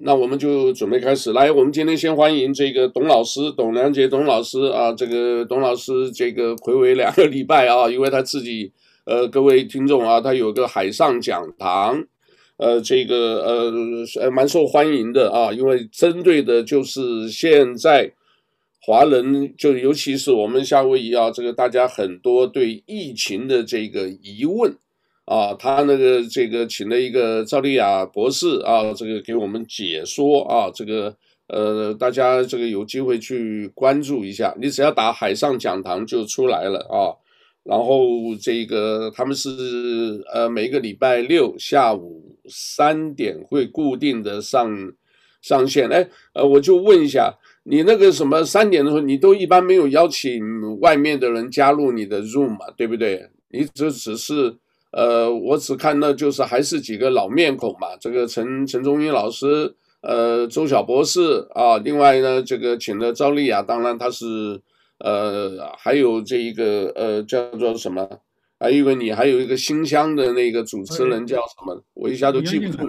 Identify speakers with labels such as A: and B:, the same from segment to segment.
A: 那我们就准备开始。来，我们今天先欢迎这个董老师，董良杰董老师啊，这个董老师这个回违两个礼拜啊，因为他自己呃，各位听众啊，他有个海上讲堂，呃，这个呃呃蛮受欢迎的啊，因为针对的就是现在华人，就尤其是我们夏威夷啊，这个大家很多对疫情的这个疑问。啊，他那个这个请了一个赵丽雅博士啊，这个给我们解说啊，这个呃，大家这个有机会去关注一下，你只要打海上讲堂就出来了啊。然后这个他们是呃每个礼拜六下午三点会固定的上上线。哎，呃，我就问一下，你那个什么三点的时候，你都一般没有邀请外面的人加入你的 Zoom 嘛，对不对？你这只是。呃，我只看到就是还是几个老面孔嘛，这个陈陈忠英老师，呃，周晓博士啊，另外呢，这个请了赵丽雅，当然他是，呃，还有这一个呃叫做什么，还有一个你还有一个新乡的那个主持人叫什么，我一下都记不住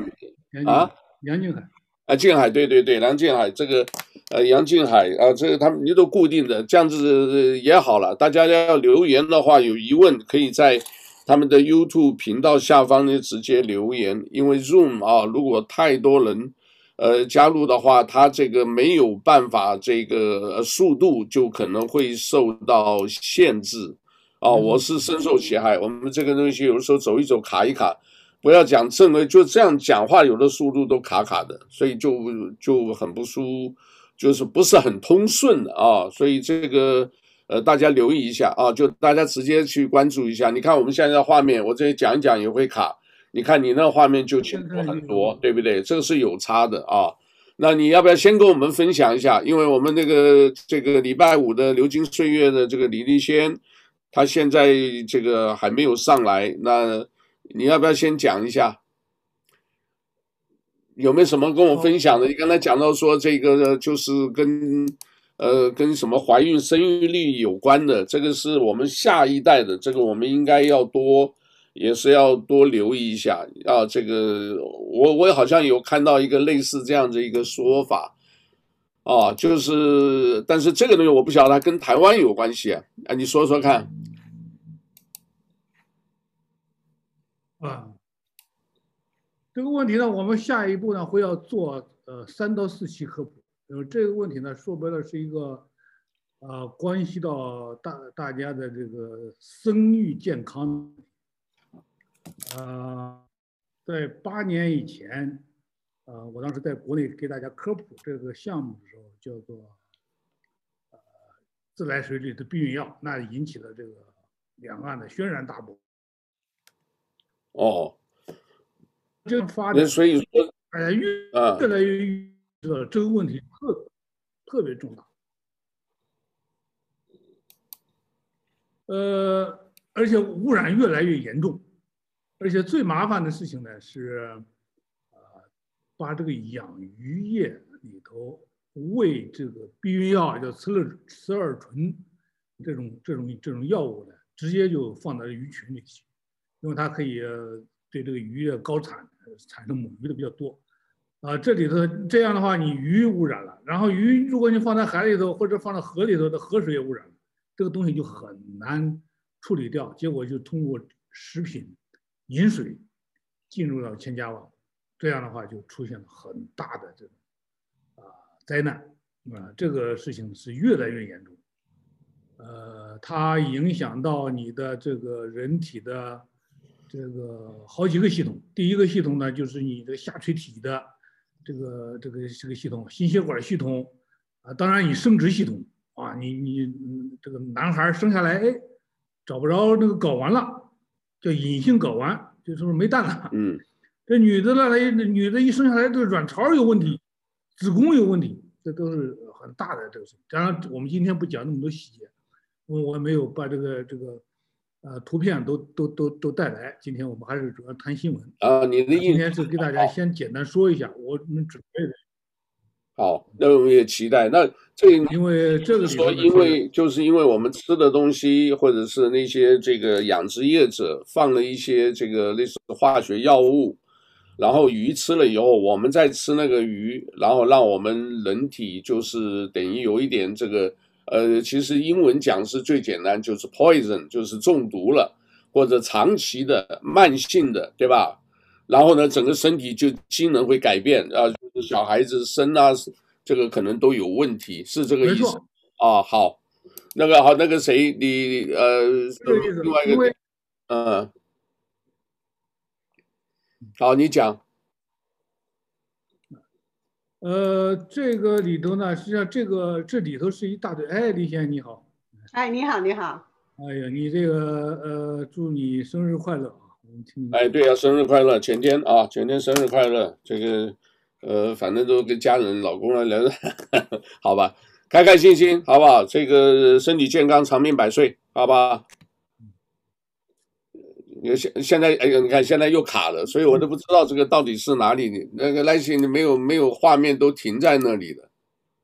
B: 啊，杨靖海，
A: 啊，靖海，对对对，梁靖海，这个呃杨靖海啊，这个他们你都固定的，这样子也好了，大家要留言的话有疑问可以在。他们的 YouTube 频道下方呢，直接留言，因为 Zoom 啊，如果太多人呃加入的话，它这个没有办法，这个速度就可能会受到限制啊。我是深受其害，我们这个东西有的时候走一走卡一卡，不要讲正规，就这样讲话，有的速度都卡卡的，所以就就很不舒，就是不是很通顺的啊，所以这个。呃，大家留意一下啊，就大家直接去关注一下。你看我们现在的画面，我这里讲一讲也会卡。你看你那画面就清楚很多，对不对？这个是有差的啊。那你要不要先跟我们分享一下？因为我们那个这个礼拜五的流金岁月的这个李丽仙，他现在这个还没有上来。那你要不要先讲一下？有没有什么跟我分享的？你刚才讲到说这个就是跟。呃，跟什么怀孕生育率有关的，这个是我们下一代的，这个我们应该要多，也是要多留意一下啊。这个我我好像有看到一个类似这样的一个说法，啊，就是，但是这个东西我不晓得它跟台湾有关系啊，啊，你说说看。
B: 啊，这个问题呢，我们下一步呢会要做呃三到四期科普。呃，这个问题呢，说白了是一个，呃，关系到大大家的这个生育健康。呃，在八年以前，呃，我当时在国内给大家科普这个项目的时候，叫做，呃，自来水里的避孕药，那引起了这个两岸的轩然大波。
A: 哦，
B: 这个发展，
A: 所以说，
B: 哎呀，越越来越。这个这个问题特特别重大，呃，而且污染越来越严重，而且最麻烦的事情呢是，呃，把这个养鱼业里头喂这个避孕药叫雌二雌二醇这种这种这种药物呢，直接就放到鱼群里去，因为它可以对这个鱼的高产产生母鱼的比较多。啊，这里头这样的话，你鱼污染了，然后鱼如果你放在海里头或者放到河里头的河水也污染了，这个东西就很难处理掉，结果就通过食品饮水进入到千家万户，这样的话就出现了很大的这种啊灾难啊，这个事情是越来越严重，呃，它影响到你的这个人体的这个好几个系统，第一个系统呢就是你的下垂体的。这个这个这个系统，心血管系统，啊，当然你生殖系统啊，你你这个男孩生下来，哎，找不着那个睾丸了，叫隐性睾丸，就是说没蛋了。
A: 嗯，
B: 这女的呢，来女的一生下来，这个卵巢有问题，子宫有问题，这都是很大的这个事。当然，我们今天不讲那么多细节，我我没有把这个这个。呃，图片都都都都带来。今天我们还是主要谈新闻
A: 啊。你的意
B: 今天是给大家先简单说一下我们准备的。
A: 好，那我们也期待。那这
B: 因为这个
A: 说，因为就是因为我们吃的东西，或者是那些这个养殖业者放了一些这个类似化学药物然后鱼吃了以后，我们再吃那个鱼，然后让我们人体就是等于有一点这个，呃，其实英文讲是最简单，就是 poison，就是中毒了，或者长期的、慢性的，对吧？然后呢，整个身体就机能会改变啊，小孩子生啊，这个可能都有问题，是这个意思啊？好，那个好，那个谁，你呃，另外一个，嗯。好，你讲。
B: 呃，这个里头呢，实际上这个这里头是一大堆。哎，李先生你好。
C: 哎，你好，你好。
B: 哎呀，你这个呃，祝你生日快乐啊！我们听。
A: 哎，对呀、啊，生日快乐，前天啊，前天生日快乐。这个呃，反正都跟家人、老公啊聊，好吧，开开心心，好不好？这个身体健康，长命百岁，好吧？现现在哎呀，你看现在又卡了，所以我都不知道这个到底是哪里。那个来信没有没有画面，都停在那里的。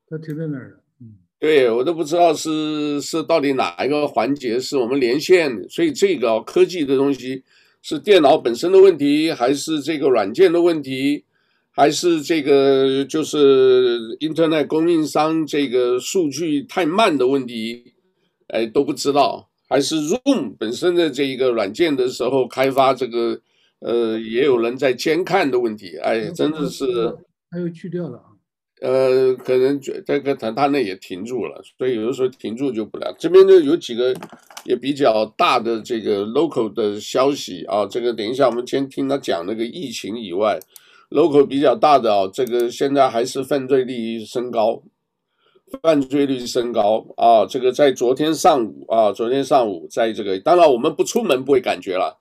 B: 它停在那儿了。嗯，
A: 对我都不知道是是到底哪一个环节是我们连线。所以这个科技的东西是电脑本身的问题，还是这个软件的问题，还是这个就是 Internet 供应商这个数据太慢的问题？哎，都不知道。还是 Zoom 本身的这一个软件的时候开发这个，呃，也有人在监看的问题，哎，真的是，
B: 他又去掉了啊，
A: 呃，可能这这个他他那也停住了，所以有的时候停住就不了。这边呢有几个也比较大的这个 local 的消息啊，这个等一下我们先听他讲那个疫情以外，local 比较大的啊，这个现在还是犯罪率升高。犯罪率升高啊！这个在昨天上午啊，昨天上午在这个，当然我们不出门不会感觉了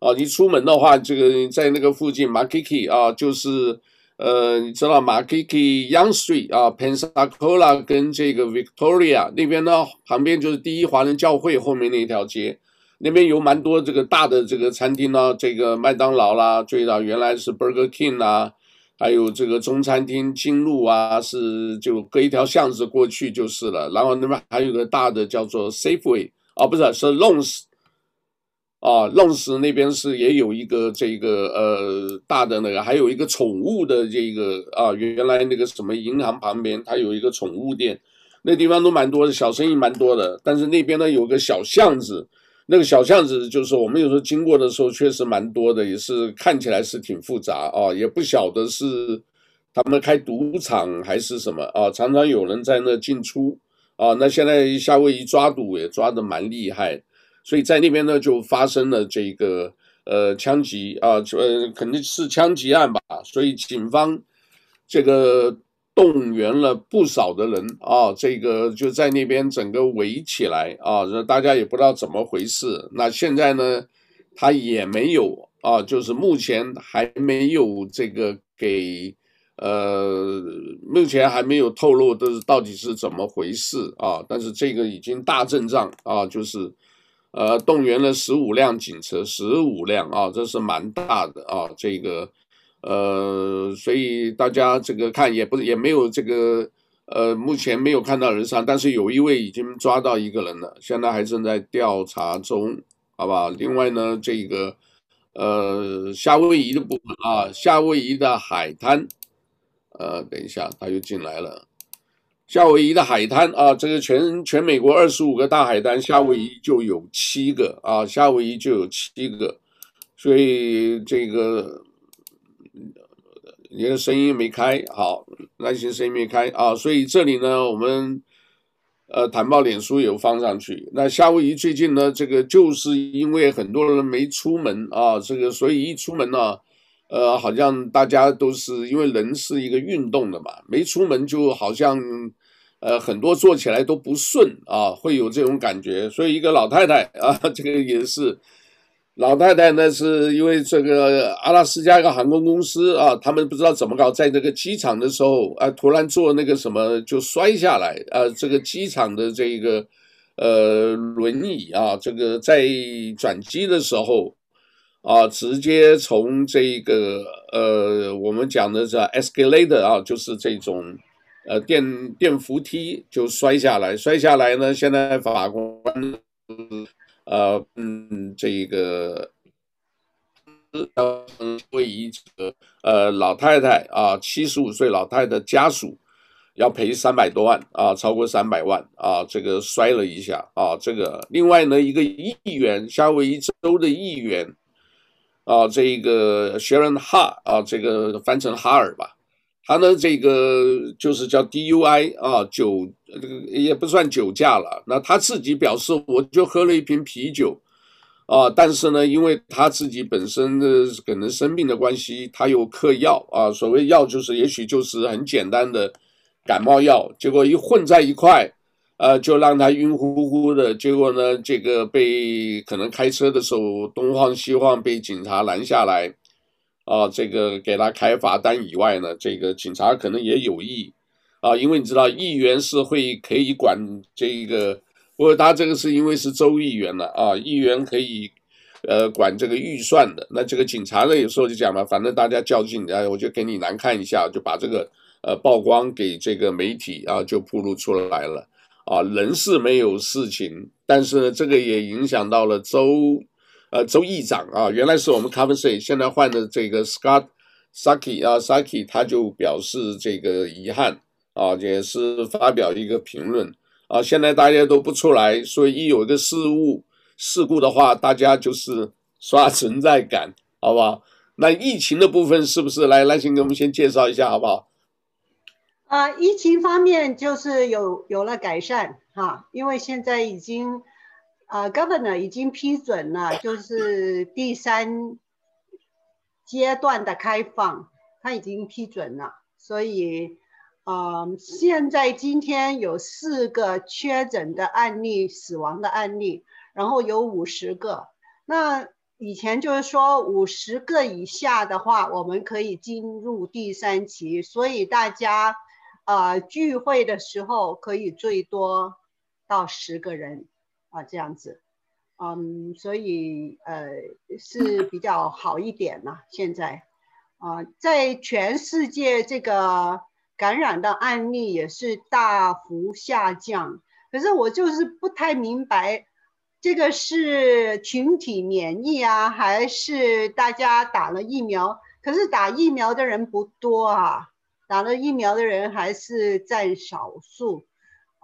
A: 啊。你出门的话，这个在那个附近，Makiki 啊，就是呃，你知道 m a k i k i Young Street 啊，Pensacola 跟这个 Victoria 那边呢，旁边就是第一华人教会后面那一条街，那边有蛮多这个大的这个餐厅呢，这个麦当劳啦，最早原来是 Burger King 啊。还有这个中餐厅金路啊，是就隔一条巷子过去就是了。然后那边还有个大的叫做 Safeway 啊，不是是 Longs 啊，Longs 那边是也有一个这个呃大的那个，还有一个宠物的这个啊，原来那个什么银行旁边它有一个宠物店，那地方都蛮多的，小生意蛮多的。但是那边呢有个小巷子。那个小巷子，就是我们有时候经过的时候，确实蛮多的，也是看起来是挺复杂啊，也不晓得是他们开赌场还是什么啊，常常有人在那进出啊。那现在夏威夷抓赌也抓的蛮厉害，所以在那边呢就发生了这个呃枪击啊，呃肯定是枪击案吧，所以警方这个。动员了不少的人啊，这个就在那边整个围起来啊，大家也不知道怎么回事。那现在呢，他也没有啊，就是目前还没有这个给呃，目前还没有透露的到底是怎么回事啊。但是这个已经大阵仗啊，就是呃动员了十五辆警车，十五辆啊，这是蛮大的啊，这个。呃，所以大家这个看也不也没有这个，呃，目前没有看到人伤，但是有一位已经抓到一个人了，现在还正在调查中，好吧？另外呢，这个呃，夏威夷的部分啊，夏威夷的海滩，呃，等一下他又进来了，夏威夷的海滩啊，这个全全美国二十五个大海滩，夏威夷就有七个啊，夏威夷就有七个，所以这个。你的声音没开，好，那些声音没开啊，所以这里呢，我们呃，坦报脸书有放上去。那夏威夷最近呢，这个就是因为很多人没出门啊，这个所以一出门呢，呃，好像大家都是因为人是一个运动的嘛，没出门就好像呃很多做起来都不顺啊，会有这种感觉。所以一个老太太啊，这个也是。老太太呢，是因为这个阿拉斯加一个航空公司啊，他们不知道怎么搞，在这个机场的时候啊，突然坐那个什么就摔下来啊，这个机场的这个呃轮椅啊，这个在转机的时候啊，直接从这个呃我们讲的这 escalator 啊，就是这种呃电电扶梯就摔下来，摔下来呢，现在法官。呃，嗯，这个要为一个呃老太太啊，七十五岁老太太家属要赔三百多万啊，超过三百万啊，这个摔了一下啊，这个另外呢，一个议员，夏威夷州的议员啊，这个 Sharon Ha 啊，这个翻成哈尔吧，他呢这个就是叫 DUI 啊，酒这个也不算酒驾了，那他自己表示，我就喝了一瓶啤酒。啊，但是呢，因为他自己本身的可能生病的关系，他有嗑药啊。所谓药就是，也许就是很简单的感冒药，结果一混在一块，呃，就让他晕乎乎的。结果呢，这个被可能开车的时候东晃西晃，被警察拦下来，啊，这个给他开罚单以外呢，这个警察可能也有意啊，因为你知道，议员是会可以管这个。不过他这个是因为是州议员了啊，议员可以，呃，管这个预算的。那这个警察呢，有时候就讲嘛，反正大家较劲，然后我就给你难看一下，就把这个呃曝光给这个媒体啊，就暴露出来了啊。人是没有事情，但是呢，这个也影响到了州呃州议长啊，原来是我们 Covensey，现在换的这个 Scott Saki 啊，Saki 他就表示这个遗憾啊，也是发表一个评论。啊，现在大家都不出来，所以一有一个事物事故的话，大家就是刷存在感，好不好？那疫情的部分是不是来来，请给我们先介绍一下，好不好？
C: 啊，疫情方面就是有有了改善哈，因为现在已经啊，Governor 已经批准了，就是第三阶段的开放，他已经批准了，所以。嗯现在今天有四个确诊的案例，死亡的案例，然后有五十个。那以前就是说五十个以下的话，我们可以进入第三期，所以大家啊、呃、聚会的时候可以最多到十个人啊这样子。嗯，所以呃是比较好一点了。现在啊、在全世界这个。感染的案例也是大幅下降，可是我就是不太明白，这个是群体免疫啊，还是大家打了疫苗？可是打疫苗的人不多啊，打了疫苗的人还是占少数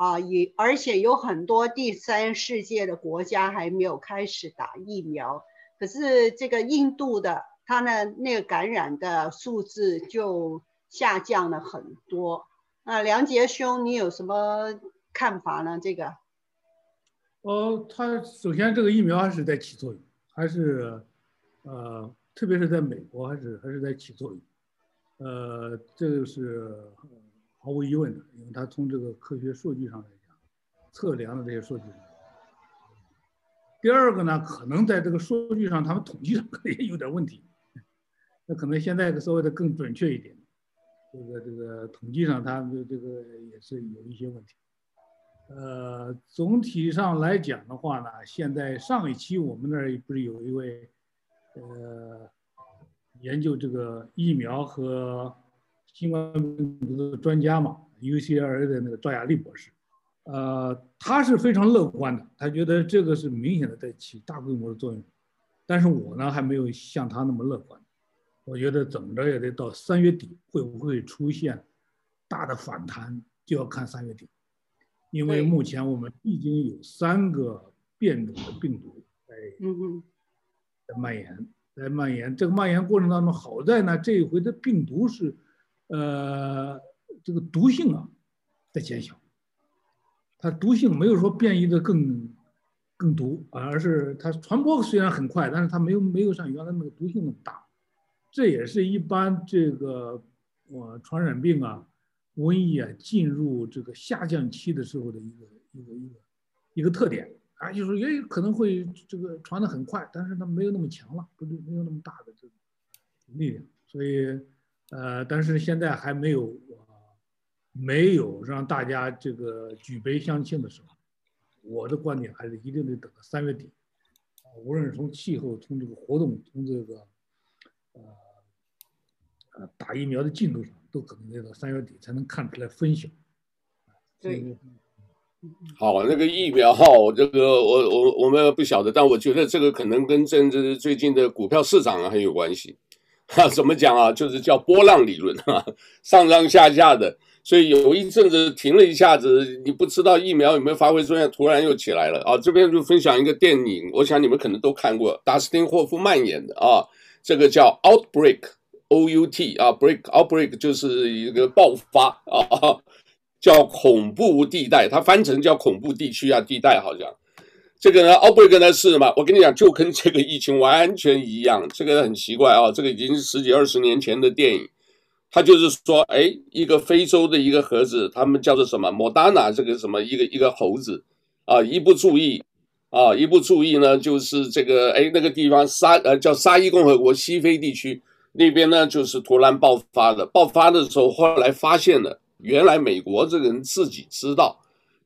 C: 啊，也而且有很多第三世界的国家还没有开始打疫苗，可是这个印度的，他的那个感染的数字就。下降了很多，那梁杰兄，你有什么看法呢？这个，
B: 哦，他首先这个疫苗还是在起作用，还是，呃，特别是在美国还是还是在起作用，呃，这个是毫无疑问的，因为他从这个科学数据上来讲，测量的这些数据。第二个呢，可能在这个数据上，他们统计上 可能也有点问题，那可能现在稍微的更准确一点。这个这个统计上，他们这个也是有一些问题。呃，总体上来讲的话呢，现在上一期我们那儿不是有一位呃研究这个疫苗和新冠病毒的专家嘛，UCLA 的那个赵亚丽博士，呃，他是非常乐观的，他觉得这个是明显的在起大规模的作用。但是我呢，还没有像他那么乐观。我觉得怎么着也得到三月底，会不会出现大的反弹，就要看三月底。因为目前我们已经有三个变种的病毒在在蔓延，在蔓延。这个蔓延过程当中，好在呢，这一回的病毒是，呃，这个毒性啊在减小，它毒性没有说变异的更更毒，而是它传播虽然很快，但是它没有没有像原来那个毒性那么大。这也是一般这个呃传染病啊、瘟疫啊进入这个下降期的时候的一个一个一个一个特点。啊，就是也有可能会这个传得很快，但是它没有那么强了，不是没有那么大的这个力量，所以呃，但是现在还没有呃没有让大家这个举杯相庆的时候，我的观点还是一定得等到三月底啊，无论是从气候、从这个活动、从这个。呃，呃，打疫苗的进度上都可能得到三月底才能看出来分晓。
C: 对，
A: 好，那个疫苗哈，这个我我我们不晓得，但我觉得这个可能跟政治最近的股票市场很有关系。哈，怎么讲啊？就是叫波浪理论哈，上上下下的，所以有一阵子停了一下子，你不知道疫苗有没有发挥作用，突然又起来了啊。这边就分享一个电影，我想你们可能都看过，达斯汀霍夫曼演的啊，这个叫 Outbreak，O U T 啊，Break Outbreak 就是一个爆发啊。叫恐怖地带，它翻成叫恐怖地区啊，地带好像。这个呢，outbreak 呢是什么？我跟你讲，就跟这个疫情完全一样。这个很奇怪啊，这个已经十几二十年前的电影。他就是说，哎，一个非洲的一个盒子，他们叫做什么？莫达纳这个什么一个一个猴子啊，一不注意啊，一不注意呢，就是这个哎那个地方沙呃叫沙伊共和国西非地区那边呢，就是突然爆发的。爆发的时候，后来发现了。原来美国这个人自己知道，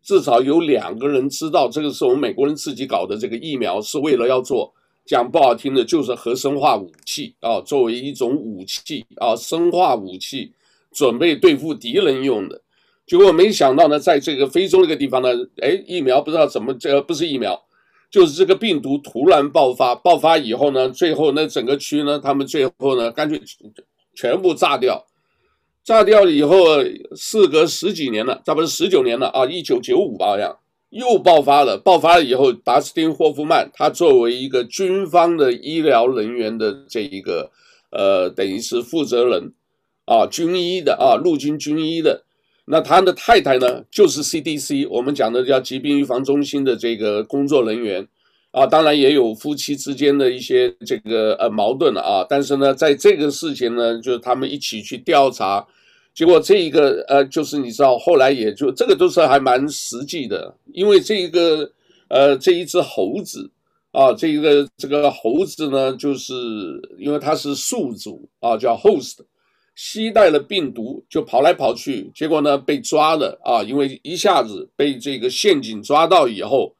A: 至少有两个人知道，这个是我们美国人自己搞的这个疫苗，是为了要做，讲不好听的，就是核生化武器啊，作为一种武器啊，生化武器，准备对付敌人用的。结果没想到呢，在这个非洲那个地方呢，哎，疫苗不知道怎么，这不是疫苗，就是这个病毒突然爆发，爆发以后呢，最后呢，整个区呢，他们最后呢，干脆全部炸掉。炸掉了以后，事隔十几年了，差不多十九年了啊，一九九五吧，好像又爆发了。爆发了以后，达斯汀霍夫曼他作为一个军方的医疗人员的这一个呃，等于是负责人啊，军医的啊，陆军军医的。那他的太太呢，就是 CDC，我们讲的叫疾病预防中心的这个工作人员啊，当然也有夫妻之间的一些这个呃矛盾了啊。但是呢，在这个事情呢，就是他们一起去调查。结果这一个呃，就是你知道，后来也就这个都是还蛮实际的，因为这一个呃，这一只猴子啊，这一个这个猴子呢，就是因为它是宿主啊，叫 host，携带了病毒就跑来跑去，结果呢被抓了啊，因为一下子被这个陷阱抓到以后，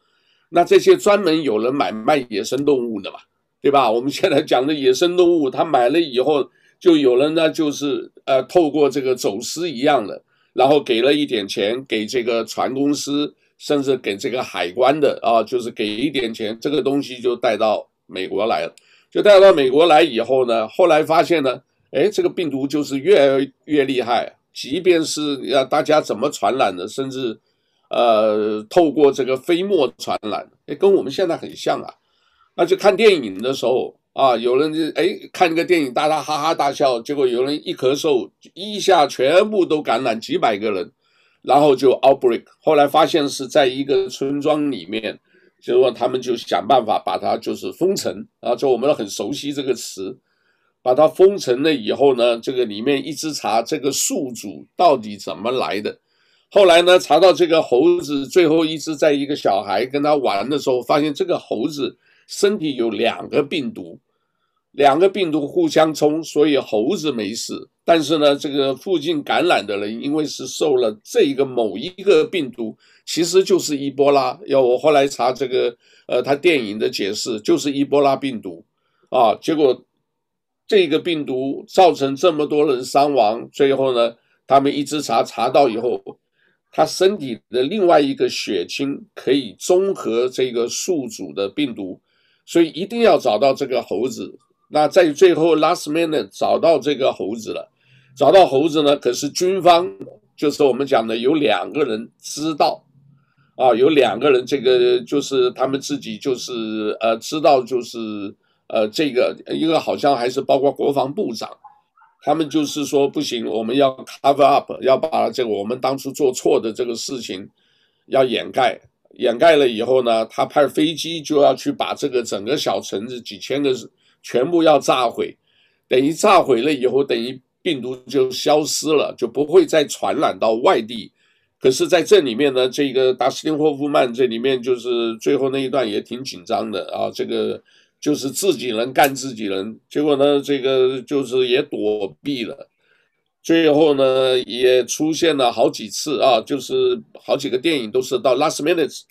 A: 那这些专门有人买卖野生动物的嘛，对吧？我们现在讲的野生动物，他买了以后。就有人呢，就是呃，透过这个走私一样的，然后给了一点钱给这个船公司，甚至给这个海关的啊，就是给一点钱，这个东西就带到美国来了。就带到美国来以后呢，后来发现呢，哎，这个病毒就是越来越厉害，即便是呃大家怎么传染的，甚至呃，透过这个飞沫传染，哎，跟我们现在很像啊。那就看电影的时候。啊，有人就哎看一个电影，大家哈哈大笑，结果有人一咳嗽，一下全部都感染几百个人，然后就 outbreak。后来发现是在一个村庄里面，结果他们就想办法把它就是封城啊，就我们很熟悉这个词，把它封城了以后呢，这个里面一直查这个宿主到底怎么来的。后来呢，查到这个猴子，最后一直在一个小孩跟他玩的时候，发现这个猴子身体有两个病毒。两个病毒互相冲，所以猴子没事。但是呢，这个附近感染的人，因为是受了这个某一个病毒，其实就是伊波拉。要我后来查这个，呃，他电影的解释就是伊波拉病毒啊。结果这个病毒造成这么多人伤亡，最后呢，他们一直查查到以后，他身体的另外一个血清可以中和这个宿主的病毒，所以一定要找到这个猴子。那在最后 last minute 找到这个猴子了，找到猴子呢？可是军方就是我们讲的有两个人知道，啊，有两个人这个就是他们自己就是呃知道就是呃这个一个好像还是包括国防部长，他们就是说不行，我们要 cover up，要把这个我们当初做错的这个事情要掩盖，掩盖了以后呢，他派飞机就要去把这个整个小城子几千个。全部要炸毁，等于炸毁了以后，等于病毒就消失了，就不会再传染到外地。可是在这里面呢，这个达斯汀霍夫曼这里面就是最后那一段也挺紧张的啊，这个就是自己人干自己人，结果呢，这个就是也躲避了，最后呢也出现了好几次啊，就是好几个电影都是到 last minute，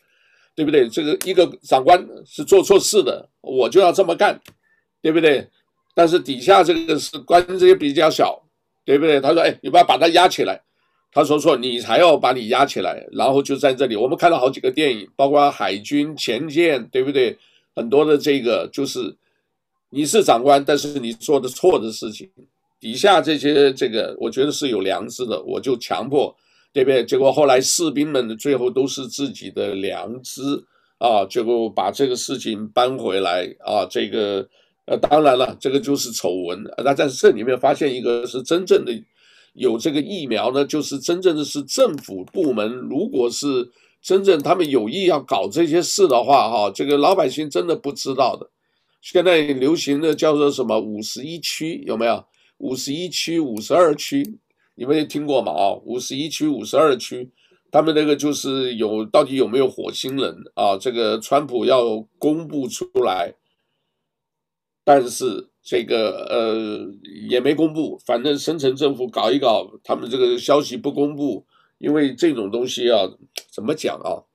A: 对不对？这个一个长官是做错事的，我就要这么干。对不对？但是底下这个是官职也比较小，对不对？他说：“哎，你不要把他压起来，他说错，你才要把你压起来，然后就在这里。我们看了好几个电影，包括海军前舰，对不对？很多的这个就是你是长官，但是你做的错的事情，底下这些这个，我觉得是有良知的，我就强迫，对不对？结果后来士兵们的最后都是自己的良知啊，结果把这个事情搬回来啊，这个呃，当然了，这个就是丑闻。那在这里面发现一个是真正的。有这个疫苗呢，就是真正的是政府部门，如果是真正他们有意要搞这些事的话，哈，这个老百姓真的不知道的。现在流行的叫做什么五十一区有没有？五十一区、五十二区，你们也听过吗？啊，五十一区、五十二区，他们那个就是有到底有没有火星人啊？这个川普要公布出来，但是。这个呃也没公布，反正深层政府搞一搞，他们这个消息不公布，因为这种东西啊，怎么讲啊？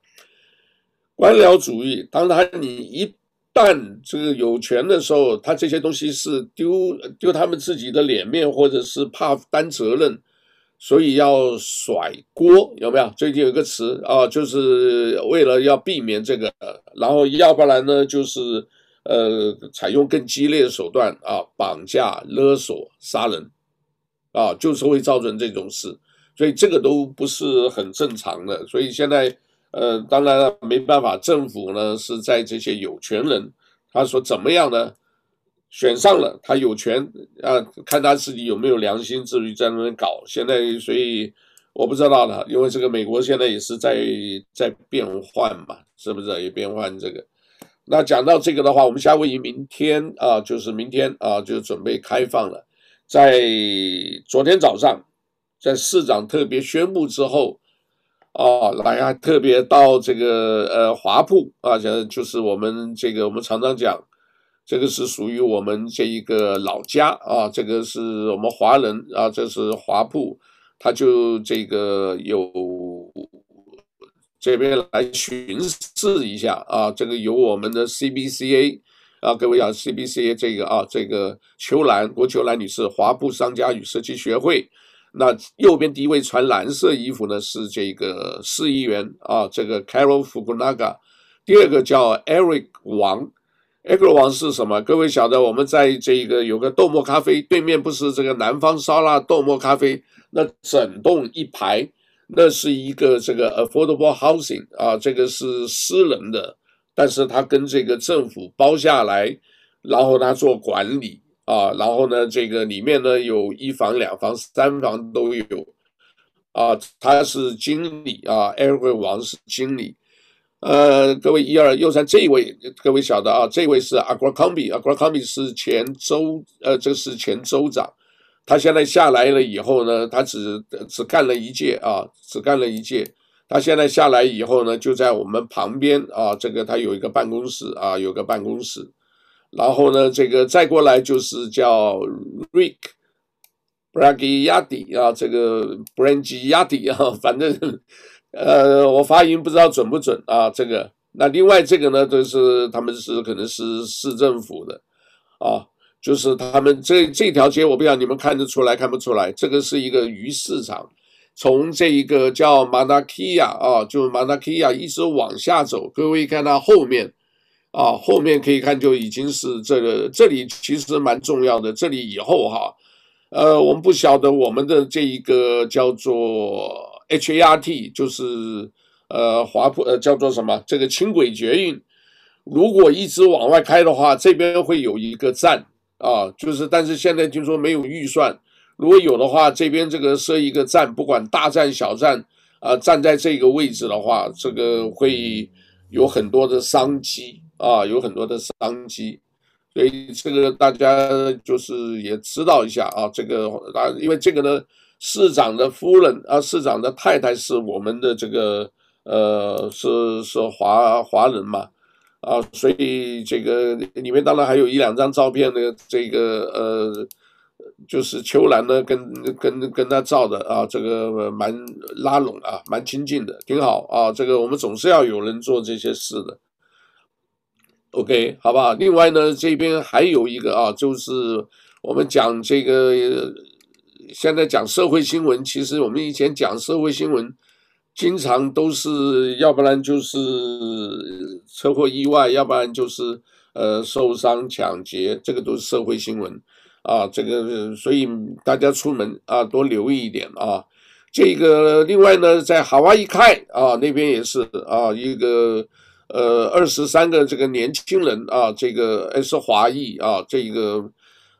A: 官僚主义，当然你一旦这个有权的时候，他这些东西是丢丢他们自己的脸面，或者是怕担责任，所以要甩锅，有没有？最近有一个词啊，就是为了要避免这个，然后要不然呢，就是。呃，采用更激烈的手段啊，绑架、勒索、杀人，啊，就是会造成这种事，所以这个都不是很正常的。所以现在，呃，当然了，没办法，政府呢是在这些有权人，他说怎么样呢？选上了，他有权啊，看他自己有没有良心，至于在那边搞。现在，所以我不知道了，因为这个美国现在也是在在变换嘛，是不是也变换这个？那讲到这个的话，我们夏威夷明天啊，就是明天啊，就准备开放了。在昨天早上，在市长特别宣布之后，啊，来还特别到这个呃华埠啊，就就是我们这个我们常常讲，这个是属于我们这一个老家啊，这个是我们华人啊，这是华埠，他就这个有。这边来巡视一下啊，这个有我们的 CBCA 啊，各位啊，CBCA 这个啊，这个秋兰郭秋兰女士，华埠商家与设计学会。那右边第一位穿蓝色衣服呢，是这个市议员啊，这个 Carol Fukunaga。第二个叫 Eric 王，Eric 王是什么？各位晓得，我们在这个有个豆沫咖啡对面，不是这个南方烧腊豆沫咖啡，那整栋一排。那是一个这个 affordable housing 啊，这个是私人的，但是他跟这个政府包下来，然后他做管理啊，然后呢，这个里面呢有一房、两房、三房都有，啊，他是经理啊，Eric 王是经理，呃，各位一二右三这一位，各位晓得啊，这位是 Abercrombie，Abercrombie 是前州，呃，这是前州长。他现在下来了以后呢，他只只干了一届啊，只干了一届。他现在下来以后呢，就在我们旁边啊，这个他有一个办公室啊，有个办公室。然后呢，这个再过来就是叫 Rick Bragiati 啊，这个 Bragiati 啊，反正呃，我发音不知道准不准啊。这个那另外这个呢，都是他们是可能是市政府的啊。就是他们这这条街，我不知道你们看得出来看不出来？这个是一个鱼市场，从这一个叫马纳基亚啊，就马纳基亚一直往下走，各位看到后面啊，后面可以看就已经是这个，这里其实蛮重要的。这里以后哈，呃，我们不晓得我们的这一个叫做 HART，就是呃华埠呃叫做什么？这个轻轨捷运，如果一直往外开的话，这边会有一个站。啊，就是，但是现在听说没有预算，如果有的话，这边这个设一个站，不管大站小站，啊，站在这个位置的话，这个会有很多的商机啊，有很多的商机，所以这个大家就是也知道一下啊，这个啊，因为这个呢，市长的夫人啊，市长的太太是我们的这个呃，是是华华人嘛。啊，所以这个里面当然还有一两张照片呢，这个呃，就是秋兰呢跟跟跟他照的啊，这个蛮拉拢啊，蛮亲近的，挺好啊。这个我们总是要有人做这些事的，OK，好不好？另外呢，这边还有一个啊，就是我们讲这个现在讲社会新闻，其实我们以前讲社会新闻，经常都是要不然就是车祸意外，要不然就是呃受伤抢劫，这个都是社会新闻啊。这个所以大家出门啊多留意一点啊。这个另外呢，在海哇伊开啊那边也是啊一个呃二十三个这个年轻人啊，这个是华裔啊，这个。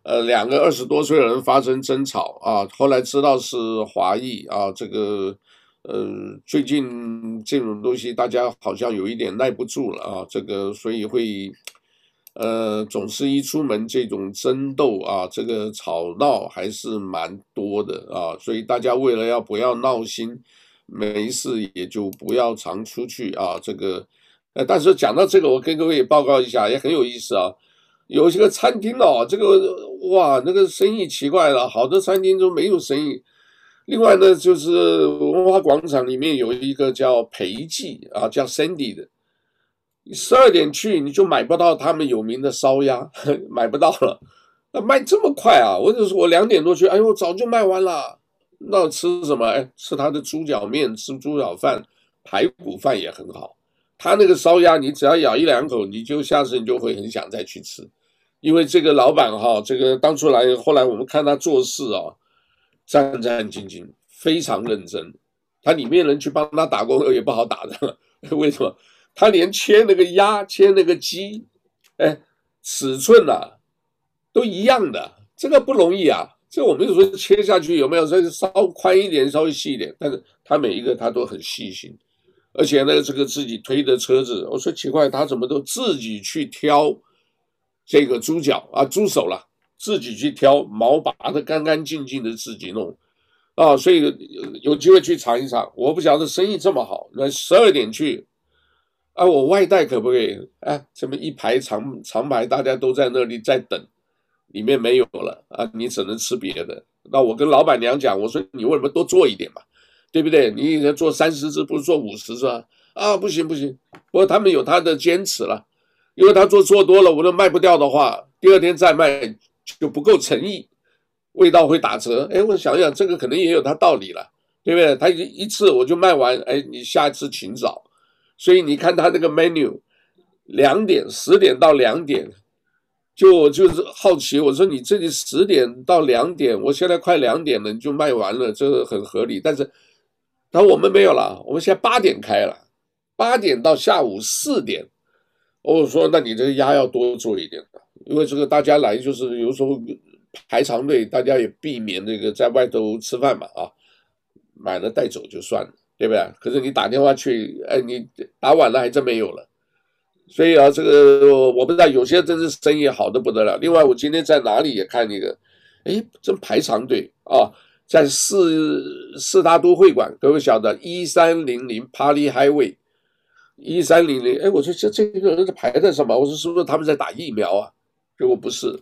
A: 呃，两个二十多岁的人发生争吵啊，后来知道是华裔啊，这个呃，最近这种东西大家好像有一点耐不住了啊，这个所以会呃，总是一出门这种争斗啊，这个吵闹还是蛮多的啊，所以大家为了要不要闹心，没事也就不要常出去啊，这个呃，但是讲到这个，我跟各位报告一下，也很有意思啊。有些个餐厅哦，这个哇，那个生意奇怪了，好多餐厅都没有生意。另外呢，就是文化广场里面有一个叫培记啊，叫 Sandy 的，你十二点去你就买不到他们有名的烧鸭，买不到了。那卖这么快啊？我就说我两点多去，哎呦，早就卖完了。那吃什么？哎，吃他的猪脚面，吃猪脚饭，排骨饭也很好。他那个烧鸭，你只要咬一两口，你就下次你就会很想再去吃。因为这个老板哈，这个当初来，后来我们看他做事啊，战战兢兢，非常认真。他里面人去帮他打工也不好打的，为什么？他连切那个鸭、切那个鸡，哎，尺寸呐、都一样的，这个不容易啊。这我们有时候切下去有没有？这个稍宽一点，稍微细一点，但是他每一个他都很细心，而且呢，这个自己推的车子，我说奇怪，他怎么都自己去挑。这个猪脚啊，猪手了，自己去挑，毛拔的干干净净的，自己弄，啊，所以有机会去尝一尝。我不晓得生意这么好，那十二点去，啊，我外带可不可以？哎，这么一排长长排，大家都在那里在等，里面没有了啊，你只能吃别的。那我跟老板娘讲，我说你为什么多做一点嘛，对不对？你以前做三十只，不是做五十只啊？啊，不行不行，不过他们有他的坚持了。因为他做做多了，我都卖不掉的话，第二天再卖就不够诚意，味道会打折。哎，我想想，这个可能也有他道理了，对不对？他一一次我就卖完，哎，你下一次请早。所以你看他那个 menu，两点十点到两点，就我就是好奇，我说你这里十点到两点，我现在快两点了，你就卖完了，这个很合理。但是他说我们没有了，我们现在八点开了，八点到下午四点。我说，那你这个鸭要多做一点，因为这个大家来就是有时候排长队，大家也避免那个在外头吃饭嘛啊，买了带走就算了，对不对？可是你打电话去，哎，你打晚了还真没有了，所以啊，这个我不知道，有些真是生意好的不得了。另外，我今天在哪里也看那个，哎，这排长队啊，在四四大都会馆，各位晓得一三零零 Party Highway。一三零零，哎，我说这这个人是排的什么？我说是不是他们在打疫苗啊？结果不是，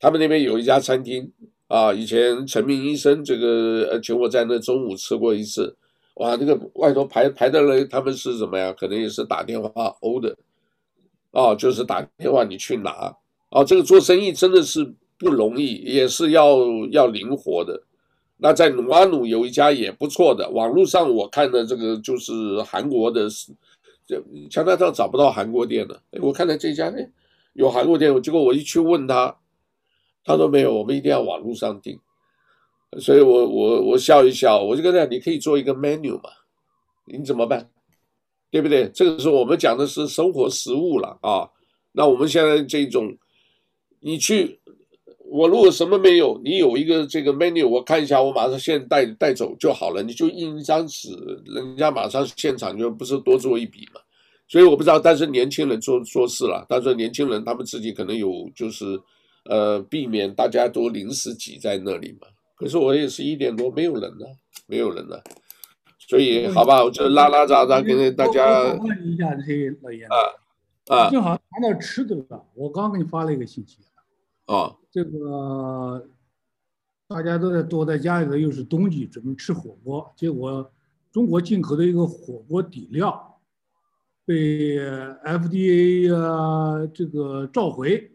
A: 他们那边有一家餐厅啊，以前陈明医生这个呃请我在那中午吃过一次，哇，那个外头排排的人他们是什么呀？可能也是打电话欧的，啊，就是打电话你去拿，啊，这个做生意真的是不容易，也是要要灵活的。那在努阿努有一家也不错的，网络上我看的这个就是韩国的。这加拿大找不到韩国店了，我看到这家哎有韩国店，结果我一去问他，他说没有，我们一定要网络上订。所以我我我笑一笑，我就跟他讲，你可以做一个 menu 嘛，你怎么办？对不对？这个时候我们讲的是生活食物了啊。那我们现在这种，你去。我如果什么没有，你有一个这个 menu，我看一下，我马上现带带走就好了。你就印一张纸，人家马上现场就不是多做一笔嘛。所以我不知道，但是年轻人做做事了，但是年轻人他们自己可能有就是呃避免大家都临时挤在那里嘛。可是我也是一点多没有人了，没有人了。所以好吧，我就拉拉杂杂跟大家
B: 问一下这些老爷
A: 啊啊，
B: 正好谈到吃的了，我刚给你发了一个信息。
A: 啊，
B: 这个大家都在躲在家里头，又是冬季，准备吃火锅，结果中国进口的一个火锅底料被 FDA 啊这个召回，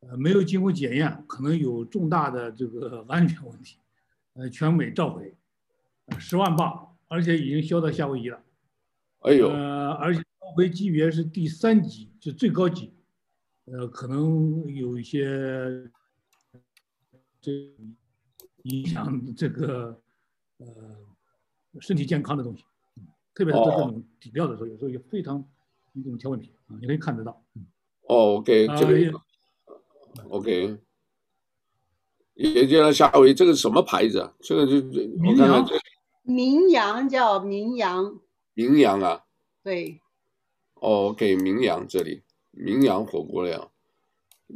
B: 呃，没有经过检验，可能有重大的这个 安全问题。呃，全美召回，十万磅，而且已经销到夏威夷了。
A: 哎呦，
B: 呃，而且召回级别是第三级，就最高级，呃，可能有一些这影响这个呃身体健康的东西，特别是在这种底料的时候，有时候也非常一种挑问题啊，你可以看得到。
A: 哦，OK，这个，OK。也叫夏威夷，这个什么牌子啊？这个就我看看这
C: 名扬叫名扬，
A: 名扬啊，
C: 对，
A: 哦，OK，名扬这里名扬火锅料，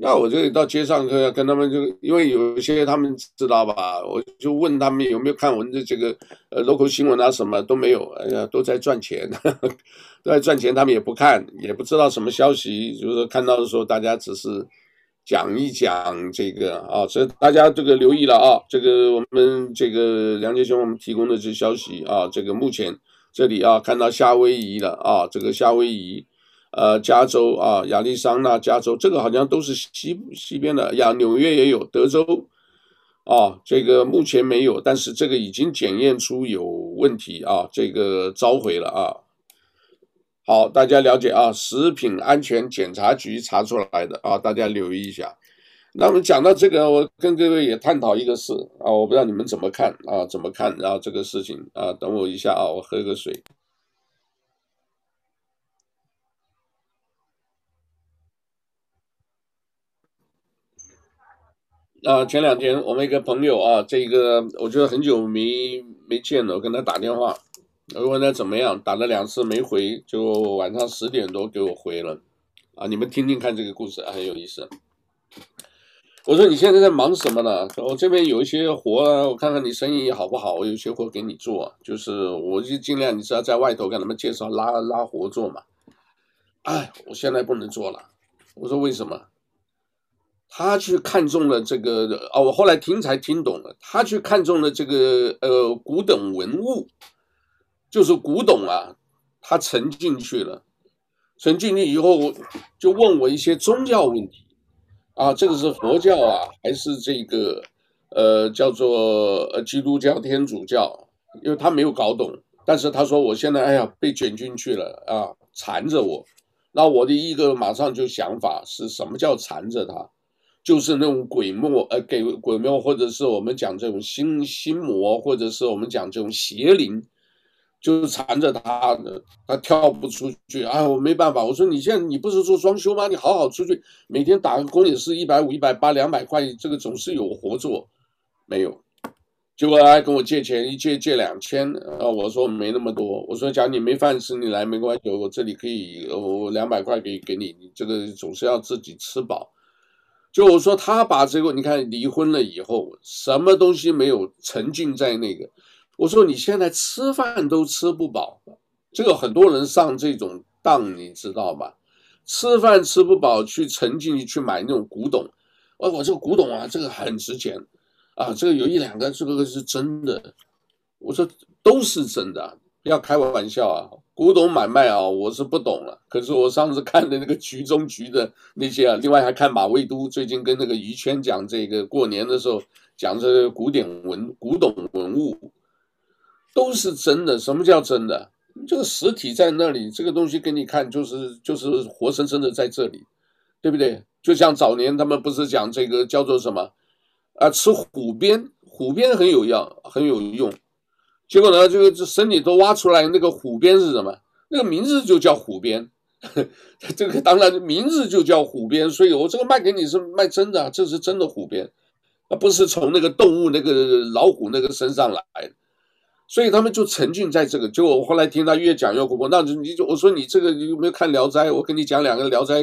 A: 那我这里到街上跟跟他们就，因为有些他们知道吧，我就问他们有没有看我们的这个呃 local 新闻啊，什么都没有，哎呀，都在赚钱，呵 呵都在赚钱，他们也不看，也不知道什么消息，就是说看到的时候，大家只是。讲一讲这个啊，所以大家这个留意了啊，这个我们这个梁杰兄我们提供的这消息啊，这个目前这里啊看到夏威夷了啊，这个夏威夷，呃，加州啊，亚利桑那加州，这个好像都是西西边的呀，纽约也有，德州啊，这个目前没有，但是这个已经检验出有问题啊，这个召回了啊。好，大家了解啊，食品安全检查局查出来的啊，大家留意一下。那么讲到这个，我跟各位也探讨一个事啊，我不知道你们怎么看啊，怎么看？然后这个事情啊，等我一下啊，我喝个水。啊，前两天我们一个朋友啊，这个我觉得很久没没见了，我跟他打电话。我问他怎么样，打了两次没回，就晚上十点多给我回了，啊，你们听听看这个故事很有意思。我说你现在在忙什么呢？我这边有一些活，我看看你生意好不好，我有些活给你做，就是我就尽量你知道在外头给他们介绍拉拉活做嘛。哎，我现在不能做了。我说为什么？他去看中了这个哦，我后来听才听懂了，他去看中了这个呃古董文物。就是古董啊，他沉进去了，沉进去以后就问我一些宗教问题，啊，这个是佛教啊，还是这个呃叫做呃基督教、天主教？因为他没有搞懂，但是他说我现在哎呀被卷进去了啊，缠着我。那我的一个马上就想法是什么叫缠着他？就是那种鬼魔呃给鬼魔，或者是我们讲这种心心魔，或者是我们讲这种邪灵。就缠着他的，他跳不出去。哎，我没办法。我说你现在你不是做装修吗？你好好出去，每天打个工也是一百五、一百八、两百块，这个总是有活做。没有，结果还跟我借钱，一借借两千。啊，我说没那么多。我说，假如你没饭吃，你来没关系，我这里可以，我两百块可以给你。你这个总是要自己吃饱。就我说他把这个，你看离婚了以后，什么东西没有沉浸在那个。我说你现在吃饭都吃不饱，这个很多人上这种当，你知道吗？吃饭吃不饱，去沉浸去买那种古董，哦，我这个古董啊，这个很值钱，啊，这个有一两个，这个是真的。我说都是真的，不要开玩笑啊！古董买卖啊，我是不懂了。可是我上次看的那个局中局的那些啊，另外还看马未都最近跟那个于谦讲这个过年的时候讲这个古典文古董文物。都是真的，什么叫真的？这个实体在那里，这个东西给你看，就是就是活生生的在这里，对不对？就像早年他们不是讲这个叫做什么啊？吃虎鞭，虎鞭很有药，很有用。结果呢，这个这身体都挖出来，那个虎鞭是什么？那个名字就叫虎鞭，这个当然名字就叫虎鞭，所以我这个卖给你是卖真的，这是真的虎鞭，啊，不是从那个动物那个老虎那个身上来的。所以他们就沉浸在这个，就我后来听他越讲越恐怖。那你就我说你这个你有没有看《聊斋》？我跟你讲两个《聊斋》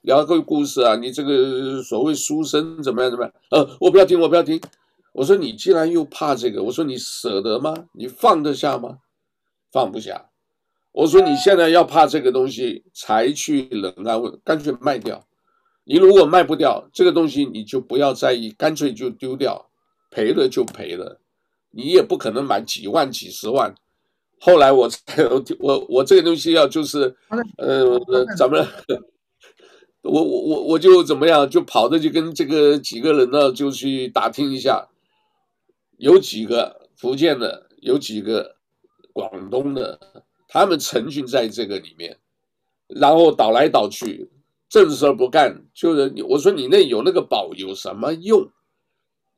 A: 聊个故事啊。你这个所谓书生怎么样怎么样？呃，我不要听，我不要听。我说你既然又怕这个，我说你舍得吗？你放得下吗？放不下。我说你现在要怕这个东西，才去冷安问，干脆卖掉。你如果卖不掉这个东西，你就不要在意，干脆就丢掉，赔了就赔了。你也不可能买几万几十万，后来我我我我这个东西要就是，呃，咱们，我我我我就怎么样，就跑着就跟这个几个人呢就去打听一下，有几个福建的，有几个广东的，他们沉浸在这个里面，然后倒来倒去，正事儿不干，就是我说你那有那个宝有什么用？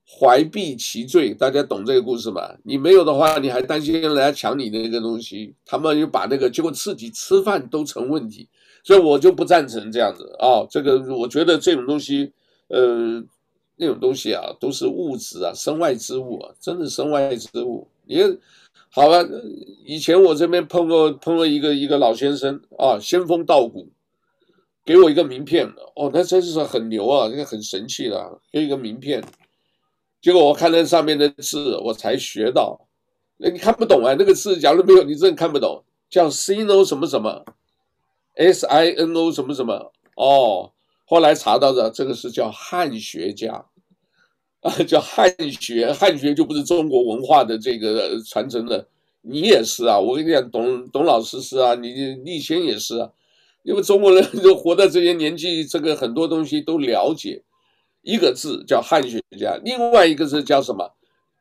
A: 怀璧其罪，大家懂这个故事吗？你没有的话，你还担心人家抢你那个东西，他们又把那个结果自己吃饭都成问题，所以我就不赞成这样子啊、这个我觉得这种东西，呃，那种东西啊，都是物质啊，身外之物啊，真的身外之物。你好吧，以前我这边碰过碰过一个一个老先生啊，仙风道骨，给我一个名片，哦，那真是很牛啊，那个很神气的、啊，给一个名片。结果我看那上面的字，我才学到，那你看不懂啊？那个字假如没有，你真的看不懂。叫 Sino 什么什么，S I N O 什么什么。哦，后来查到的这个是叫汉学家，啊，叫汉学，汉学就不是中国文化的这个传承的。你也是啊，我跟你讲，董董老师是啊，你立先也是啊，因为中国人就活到这些年纪，这个很多东西都了解。一个字叫汉学家，另外一个字叫什么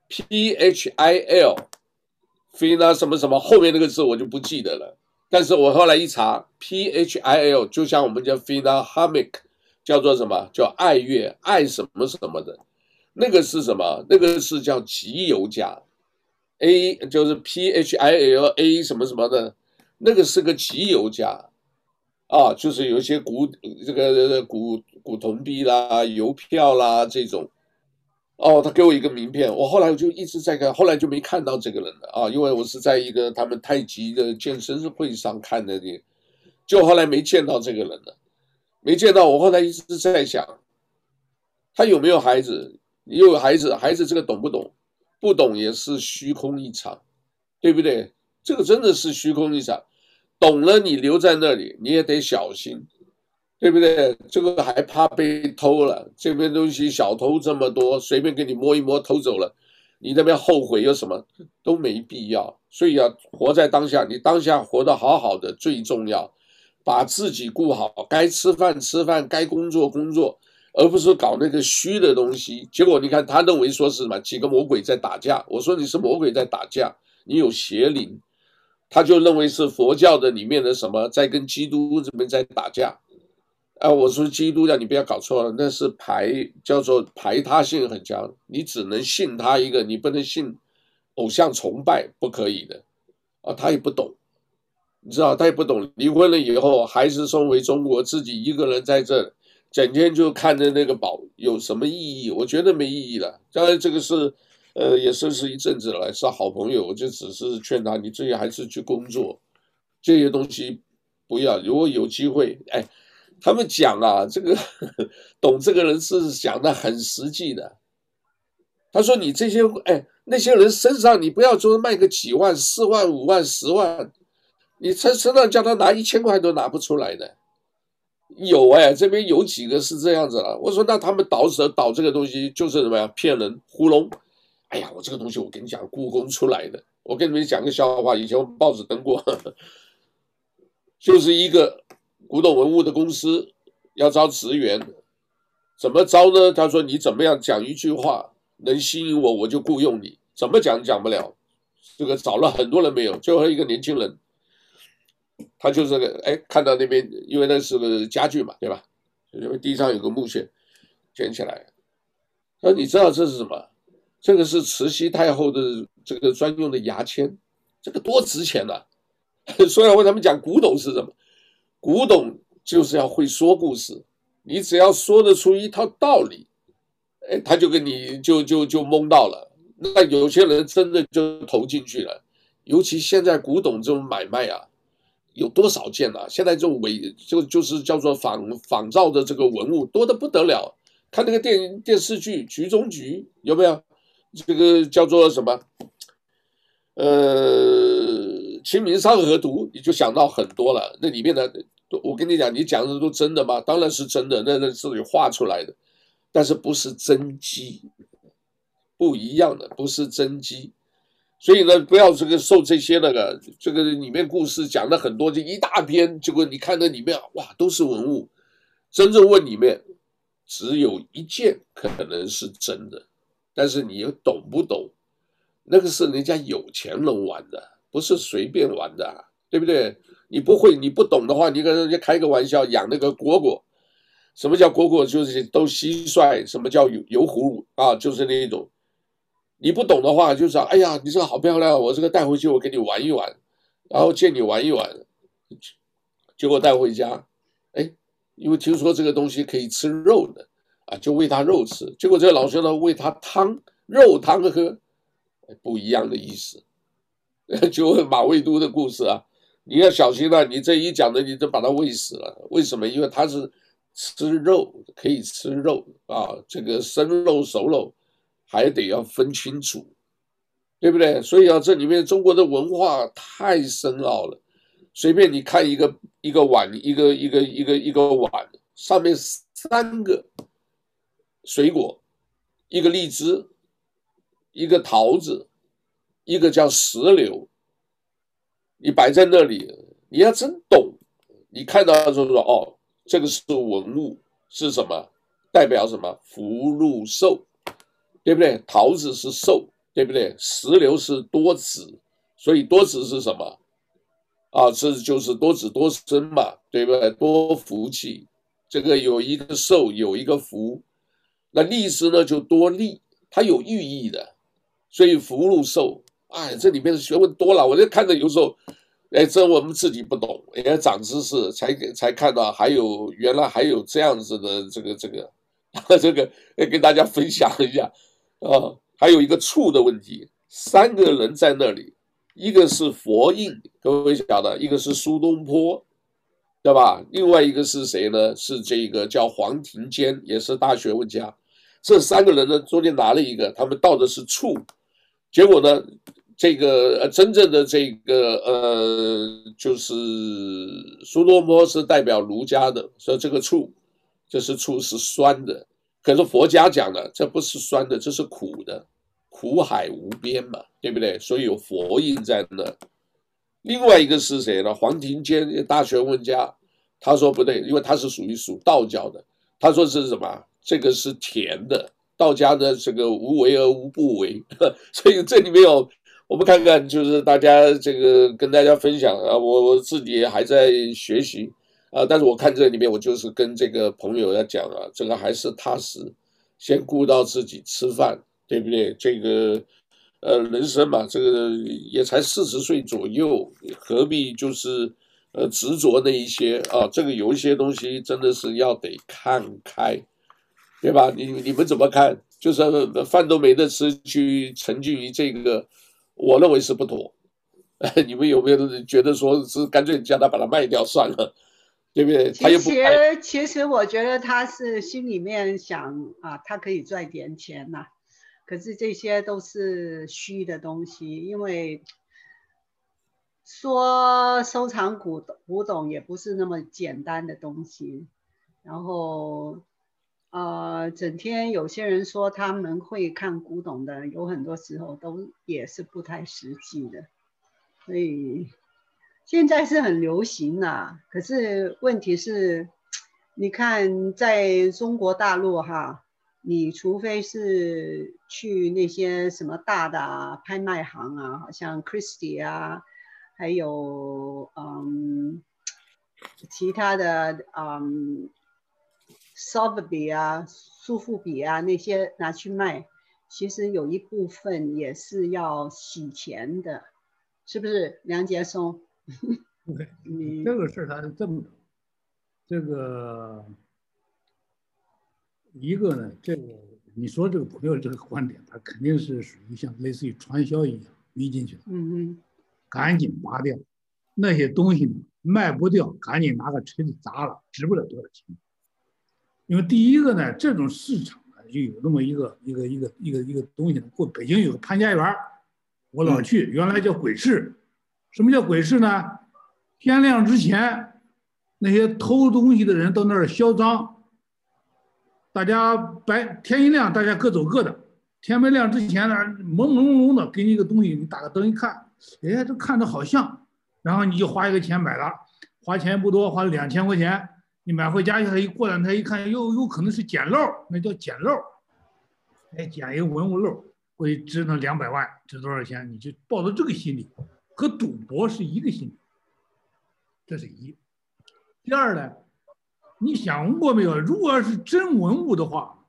A: ？P H I L，Phil 什么什么，后面那个字我就不记得了。但是我后来一查，P H I L 就像我们叫 Philharmonic，叫做什么？叫爱乐，爱什么什么的。那个是什么？那个是叫集邮家，A 就是 P H I L A 什么什么的，那个是个集邮家。啊，就是有一些古这个古古铜币啦、邮票啦这种，哦，他给我一个名片，我后来我就一直在看，后来就没看到这个人了啊，因为我是在一个他们太极的健身会上看的，就后来没见到这个人了，没见到，我后来一直在想，他有没有孩子？你有孩子，孩子这个懂不懂？不懂也是虚空一场，对不对？这个真的是虚空一场。懂了，你留在那里，你也得小心，对不对？这个还怕被偷了，这边东西小偷这么多，随便给你摸一摸偷走了，你那边后悔有什么都没必要。所以要活在当下，你当下活得好好的最重要，把自己顾好，该吃饭吃饭，该工作工作，而不是搞那个虚的东西。结果你看，他认为说是什么？几个魔鬼在打架，我说你是魔鬼在打架，你有邪灵。他就认为是佛教的里面的什么在跟基督这边在打架，啊，我说基督教你不要搞错了，那是排叫做排他性很强，你只能信他一个，你不能信偶像崇拜，不可以的，啊，他也不懂，你知道他也不懂，离婚了以后孩子送回中国，自己一个人在这，整天就看着那个宝有什么意义？我觉得没意义了，当然这个是。呃，也认识一阵子了，是好朋友。我就只是劝他，你自己还是去工作，这些东西不要。如果有机会，哎，他们讲啊，这个懂这个人是讲的很实际的。他说你这些，哎，那些人身上你不要说卖个几万、四万、五万、十万，你身身上叫他拿一千块都拿不出来的。有哎，这边有几个是这样子了。我说那他们倒手倒这个东西就是什么呀？骗人糊弄。哎呀，我这个东西我跟你讲，故宫出来的。我跟你们讲个笑话，以前我报纸登过，呵呵，就是一个古董文物的公司要招职员，怎么招呢？他说你怎么样讲一句话能吸引我，我就雇佣你。怎么讲讲不了，这个找了很多人没有，最后一个年轻人，他就是这个，哎，看到那边，因为那是个家具嘛，对吧？因为地上有个木屑，捡起来，他说你知道这是什么？这个是慈禧太后的这个专用的牙签，这个多值钱呐、所以我跟他们讲，古董是什么？古董就是要会说故事，你只要说得出一套道理，哎，他就跟你就就就蒙到了。那有些人真的就投进去了，尤其现在古董这种买卖啊，有多少件啊？现在这种伪就就是叫做仿仿造的这个文物多的不得了。看那个电电视剧《局中局》有没有？这个叫做什么？呃，《清明上河图》，你就想到很多了。那里面的，我跟你讲，你讲的都真的吗？当然是真的，那那是你画出来的，但是不是真迹，不一样的，不是真迹。所以呢，不要这个受这些那个，这个里面故事讲的很多，就一大篇，结果你看那里面，哇，都是文物。真正问里面，只有一件可能是真的。但是你又懂不懂？那个是人家有钱人玩的，不是随便玩的，对不对？你不会，你不懂的话，你跟人家开个玩笑，养那个蝈蝈，什么叫蝈蝈？就是都蟋蟀，什么叫油油葫芦啊？就是那一种。你不懂的话，就说：“哎呀，你这个好漂亮，我这个带回去，我给你玩一玩，然后借你玩一玩。”结果带回家，哎，因为听说这个东西可以吃肉的啊，就喂他肉吃。结果这个老师呢，喂他汤，肉汤喝，不一样的意思。就问马未都的故事啊，你要小心了，你这一讲的，你就把他喂死了。为什么？因为他是吃肉，可以吃肉啊，这个生肉熟肉。还得要分清楚，对不对？所以啊，这里面中国的文化太深奥了。随便你看一个一个碗，一个一个一个一个碗，上面三个水果，一个荔枝，一个桃子，一个叫石榴。你摆在那里，你要真懂，你看到就说哦，这个是文物，是什么？代表什么？福禄寿。对不对？桃子是寿，对不对？石榴是多子，所以多子是什么？啊，这就是多子多孙嘛，对不对？多福气，这个有一个寿，有一个福。那荔枝呢，就多利，它有寓意的，所以福禄寿。哎，这里面的学问多了，我就看着有时候，哎，这我们自己不懂，哎，长知识才才看到，还有原来还有这样子的这个这个，这个要跟大家分享一下。啊，还有一个处的问题，三个人在那里，一个是佛印，各位晓得，一个是苏东坡，对吧？另外一个是谁呢？是这个叫黄庭坚，也是大学问家。这三个人呢，中间拿了一个，他们到的是处，结果呢，这个呃，真正的这个呃，就是苏东坡是代表儒家的，所以这个处，就是处是酸的。可是佛家讲的，这不是酸的，这是苦的，苦海无边嘛，对不对？所以有佛印在那。另外一个是谁呢？黄庭坚，大学问家，他说不对，因为他是属于属道教的，他说是什么？这个是甜的，道家的这个无为而无不为，所以这里面有，我们看看，就是大家这个跟大家分享啊，我我自己还在学习。啊！但是我看这里面，我就是跟这个朋友要讲啊，这个还是踏实，先顾到自己吃饭，对不对？这个，呃，人生嘛，这个也才四十岁左右，何必就是呃执着那一些啊？这个有一些东西真的是要得看开，对吧？你你们怎么看？就是饭都没得吃，去沉浸于这个，我认为是不妥。你们有没有觉得说是干脆叫他把它卖掉算了？对不对？
C: 其实，其实我觉得他是心里面想啊，他可以赚点钱呐、啊。可是这些都是虚的东西，因为说收藏古古董也不是那么简单的东西。然后，呃，整天有些人说他们会看古董的，有很多时候都也是不太实际的，所以。现在是很流行呐、啊，可是问题是，你看在中国大陆哈，你除非是去那些什么大的拍卖行啊，好像 Christie 啊，还有嗯其他的嗯 Sotheby 啊、苏富比啊那些拿去卖，其实有一部分也是要洗钱的，是不是梁杰松？
B: 对，你这个事儿他是这么着，这个一个呢，这个你说这个朋友这个观点，他肯定是属于像类似于传销一样迷进去了。
C: 嗯嗯，
B: 赶紧拔掉那些东西呢，卖不掉，赶紧拿个锤子砸了，值不了多少钱。因为第一个呢，这种市场呢，就有那么一个一个一个一个一个东西呢，过北京有个潘家园，我老去，原来叫鬼市。什么叫鬼市呢？天亮之前，那些偷东西的人到那儿销赃。大家白天一亮，大家各走各的。天没亮之前呢，朦朦胧胧的给你一个东西，你打个灯一看，哎，这看着好像，然后你就花一个钱买了，花钱不多，花了两千块钱，你买回家以后一过两天一看，又有可能是捡漏，那叫捡漏，哎，捡一个文物漏。估计值那两百万，值多少钱？你就抱着这个心理，和赌博是一个心理。这是一。第二呢，你想过没有？如果要是真文物的话，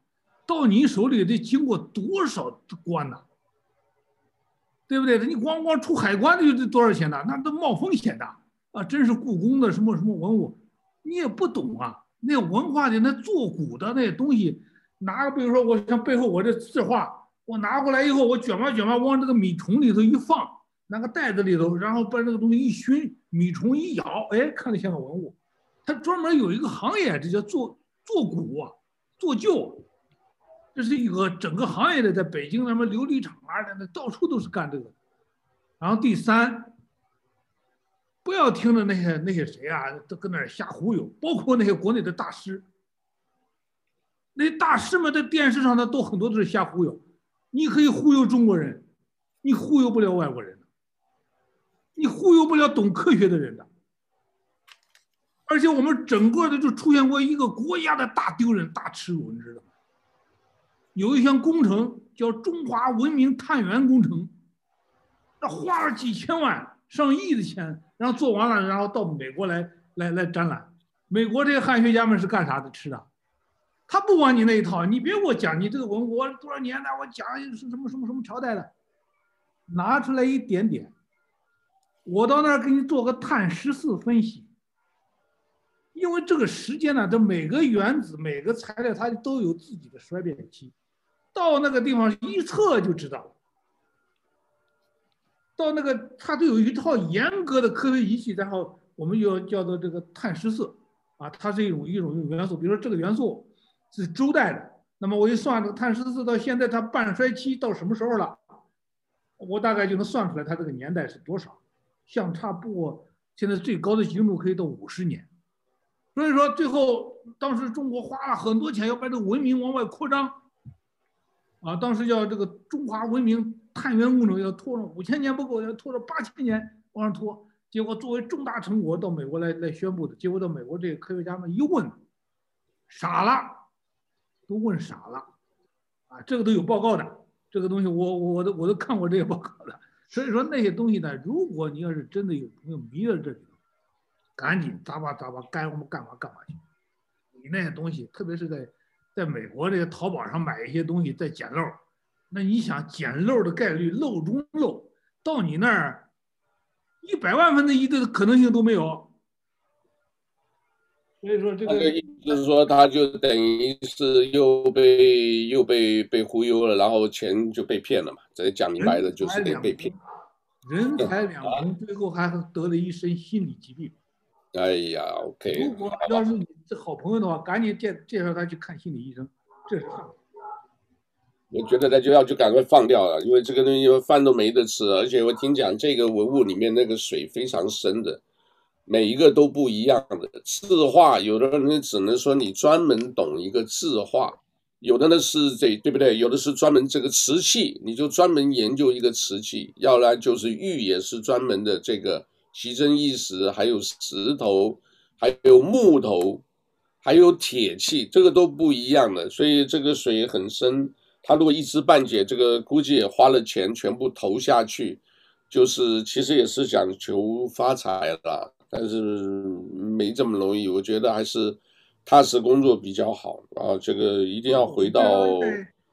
B: 到你手里得经过多少关呐？对不对？你光光出海关的就得多少钱呢？那都冒风险的啊！真是故宫的什么什么文物，你也不懂啊。那文化的那做古的那些东西，拿个比如说，我像背后我这字画，我拿过来以后，我卷吧卷吧，往这个米虫里头一放，那个袋子里头，然后把这个东西一熏，米虫一咬，哎，看着像个文物。他专门有一个行业，这叫做做古啊，做旧，这是一个整个行业的，在北京什么琉璃厂啊，那到处都是干这个。然后第三，不要听着那些那些谁啊，都搁那瞎忽悠，包括那些国内的大师，那大师们在电视上呢，都很多都是瞎忽悠。你可以忽悠中国人，你忽悠不了外国人，你忽悠不了懂科学的人的。而且我们整个的就出现过一个国家的大丢人、大耻辱，你知道吗？有一项工程叫中华文明探源工程，那花了几千万、上亿的钱，然后做完了，然后到美国来来来展览。美国这些汉学家们是干啥的？吃的？他不管你那一套，你别给我讲你这个文物多少年代，我讲是什么什么什么朝代的，拿出来一点点，我到那儿给你做个碳十四分析。因为这个时间呢，这每个原子、每个材料，它都有自己的衰变期，到那个地方一测就知道了。到那个，它都有一套严格的科学仪器，然后我们又叫做这个碳十四，啊，它是一种一种元素。比如说这个元素是周代的，那么我一算这个碳十四到现在它半衰期到什么时候了，我大概就能算出来它这个年代是多少，相差不过现在最高的精度可以到五十年。所以说，最后当时中国花了很多钱要把这个文明往外扩张，啊，当时叫这个中华文明探源工程要拖了五千年不够，要拖了八千年往上拖。结果作为重大成果到美国来来宣布的，结果到美国这个科学家们一问，傻了，都问傻了，啊，这个都有报告的，这个东西我我都我都看过这些报告的。所以说那些东西呢，如果你要是真的有朋友迷了这里头。赶紧砸吧砸吧，该我们干嘛干嘛去。你那些东西，特别是在在美国这个淘宝上买一些东西再捡漏，那你想捡漏的概率漏中漏，到你那儿一百万分之一的可能性都没有。所以
A: 说这个，就是说，他就等于是又被又被被忽悠了，然后钱就被骗了嘛。这讲明白的就是得被骗，
B: 人财两空，最后还得了一身心理疾病。
A: 哎呀，OK。
B: 如果要是你这好朋友的话，赶紧介介绍他去看心理医生，这是。
A: 我觉得他就要就赶快放掉了，因为这个东西饭都没得吃，而且我听讲这个文物里面那个水非常深的，每一个都不一样的字画，有的人只能说你专门懂一个字画，有的呢是这对不对？有的是专门这个瓷器，你就专门研究一个瓷器，要不然就是玉也是专门的这个。奇珍异石，还有石头，还有木头，还有铁器，这个都不一样的，所以这个水很深。他如果一知半解，这个估计也花了钱全部投下去，就是其实也是想求发财的，但是没这么容易。我觉得还是踏实工作比较好啊。这个一定要回到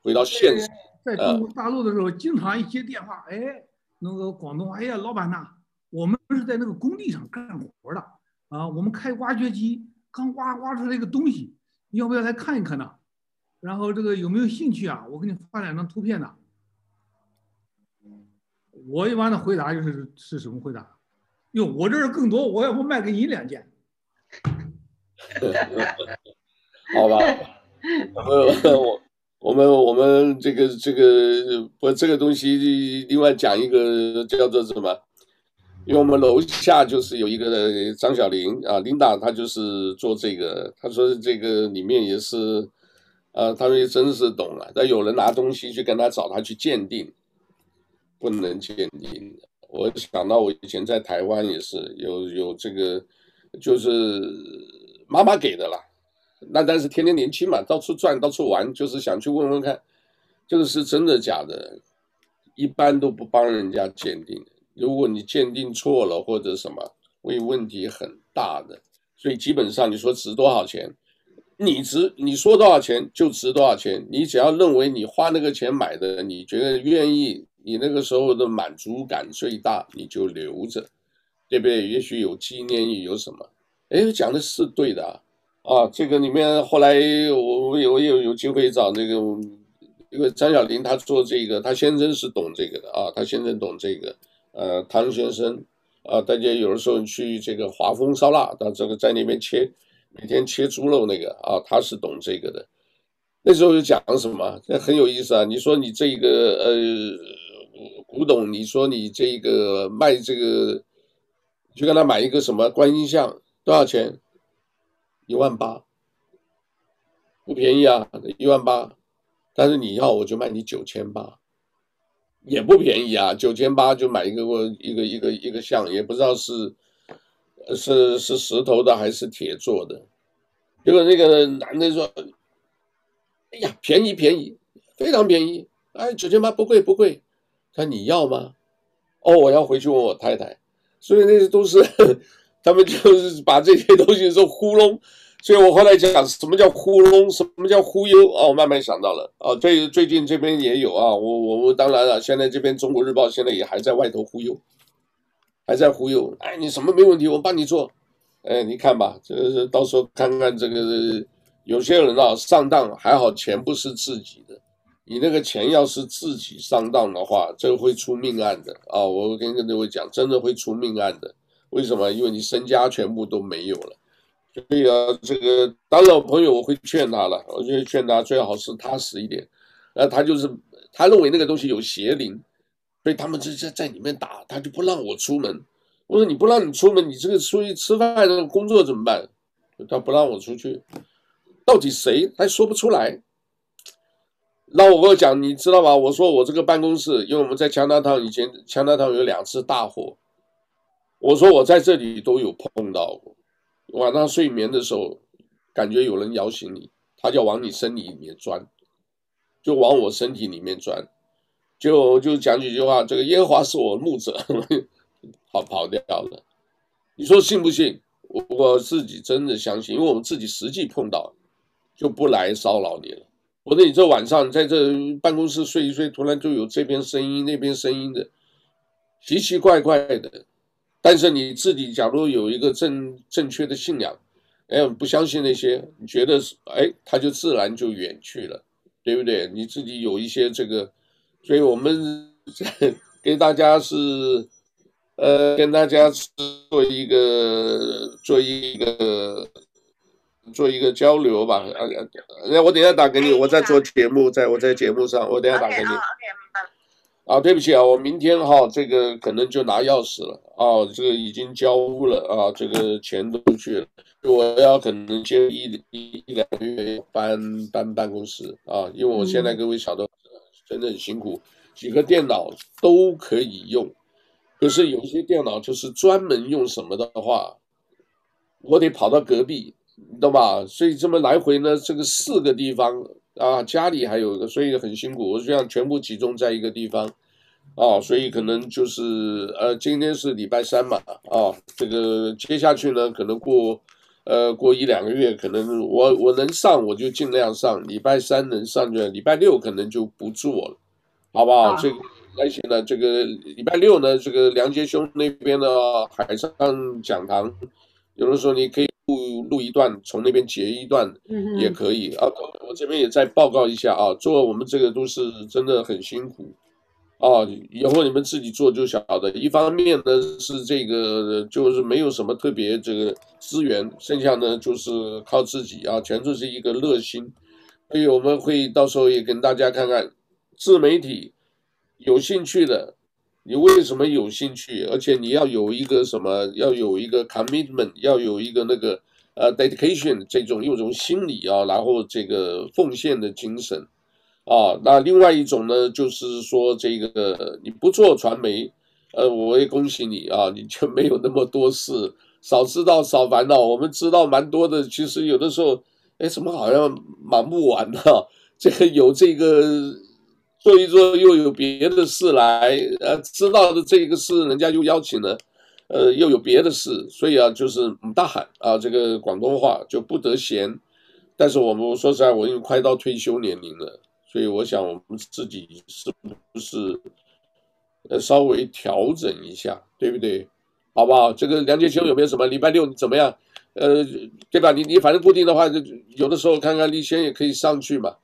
A: 回到现实。
B: 在中国大陆的时候，经常一接电话，哎，那个广东话，哎呀，老板呐。我们是在那个工地上干活的啊，我们开挖掘机刚挖挖出来一个东西，要不要来看一看呢？然后这个有没有兴趣啊？我给你发两张图片呢。我一般的回答就是是什么回答？哟，我这儿更多，我要不卖给你两件？
A: 好吧，我我们我们这个这个不这个东西，另外讲一个叫做什么？因为我们楼下就是有一个张小玲啊，琳达她就是做这个，她说这个里面也是，啊，他们也真是懂了。但有人拿东西去跟他找他去鉴定，不能鉴定的。我想到我以前在台湾也是有有这个，就是妈妈给的啦。那但是天天年轻嘛，到处转到处玩，就是想去问问看，这个是真的假的。一般都不帮人家鉴定。如果你鉴定错了或者什么，会问题很大的。所以基本上你说值多少钱，你值你说多少钱就值多少钱。你只要认为你花那个钱买的，你觉得愿意，你那个时候的满足感最大，你就留着，对不对？也许有纪念意义，有什么？哎，讲的是对的啊。啊，这个里面后来我我有有有机会找那个，因为张小林他做这个，他先生是懂这个的啊，他先生懂这个，呃，汤先生啊，大家有的时候去这个华丰烧腊，到这个在那边切，每天切猪肉那个啊，他是懂这个的。那时候就讲什么，这很有意思啊。你说你这个呃古董，你说你这个卖这个，去跟他买一个什么观音像，多少钱？一万八，不便宜啊，一万八，但是你要我就卖你九千八，也不便宜啊，九千八就买一个我一个一个一个像，也不知道是是是石头的还是铁做的。结果那个男的说：“哎呀，便宜便宜，非常便宜，哎，九千八不贵不贵。”他：“你要吗？”哦，我要回去问我太太。所以那些都是。他们就是把这些东西说糊弄，所以我后来讲什么叫糊弄，什么叫忽悠啊？我慢慢想到了啊，最最近这边也有啊，我我我当然了，现在这边中国日报现在也还在外头忽悠，还在忽悠。哎，你什么没问题，我帮你做。哎，你看吧，这是到时候看看这个有些人啊上当，还好钱不是自己的，你那个钱要是自己上当的话，这个会出命案的啊！我跟跟各位讲，真的会出命案的。为什么？因为你身家全部都没有了，所以啊，这个当然，朋友我会劝他了，我就劝他最好是踏实一点。然后他就是他认为那个东西有邪灵，所以他们就在在里面打，他就不让我出门。我说你不让你出门，你这个出去吃饭的工作怎么办？他不让我出去，到底谁还说不出来。那我跟我讲，你知道吗？我说我这个办公室，因为我们在强大堂以前，强大堂有两次大火。我说我在这里都有碰到过，晚上睡眠的时候，感觉有人摇醒你，他就往你身体里面钻，就往我身体里面钻，就就讲几句话，这个耶和华是我牧者，跑跑掉了。你说信不信？我我自己真的相信，因为我们自己实际碰到，就不来骚扰你了。我说你这晚上在这办公室睡一睡，突然就有这边声音那边声音的，奇奇怪怪的。但是你自己假如有一个正正确的信仰，哎，不相信那些，你觉得是哎，他就自然就远去了，对不对？你自己有一些这个，所以我们 给大家是，呃，跟大家做一个做一个做一个交流吧。啊，那我等一下打给你，我在做节目，在我在节目上，我等一下打给你。啊，对不起啊，我明天哈，这个可能就拿钥匙了啊，这个已经交屋了啊，这个钱都去了，我要可能先一一一两个月搬搬办公室啊，因为我现在各位晓得，真的很辛苦，几个电脑都可以用，可是有些电脑就是专门用什么的话，我得跑到隔壁，你懂吧？所以这么来回呢，这个四个地方。啊，家里还有一个，所以很辛苦。我这样全部集中在一个地方，哦，所以可能就是呃，今天是礼拜三嘛，啊，这个接下去呢，可能过呃过一两个月，可能我我能上我就尽量上，礼拜三能上就，礼拜六可能就不做了，好不好？啊、这个而且呢，这个礼拜六呢，这个梁杰兄那边的海上讲堂，有的时候你可以。录录一段，从那边截一段也可以啊。我这边也再报告一下啊，做我们这个都是真的很辛苦啊。以后你们自己做就晓得。一方面呢是这个就是没有什么特别这个资源，剩下呢就是靠自己啊，全都是一个热心。所以我们会到时候也跟大家看看自媒体有兴趣的。你为什么有兴趣？而且你要有一个什么？要有一个 commitment，要有一个那个呃 dedication 这种用这种心理啊，然后这个奉献的精神啊。那另外一种呢，就是说这个你不做传媒，呃，我也恭喜你啊，你就没有那么多事，少知道少烦恼。我们知道蛮多的，其实有的时候，哎，怎么好像忙不完呢？这个有这个。做一做又有别的事来，呃，知道的这个事，人家又邀请了，呃，又有别的事，所以啊，就是唔大喊啊，这个广东话就不得闲。但是我们说实在，我已经快到退休年龄了，所以我想我们自己是不是呃稍微调整一下，对不对？好不好？这个梁杰兄有没有什么礼拜六怎么样？呃，对吧？你你反正固定的话，就有的时候看看立先也可以上去嘛。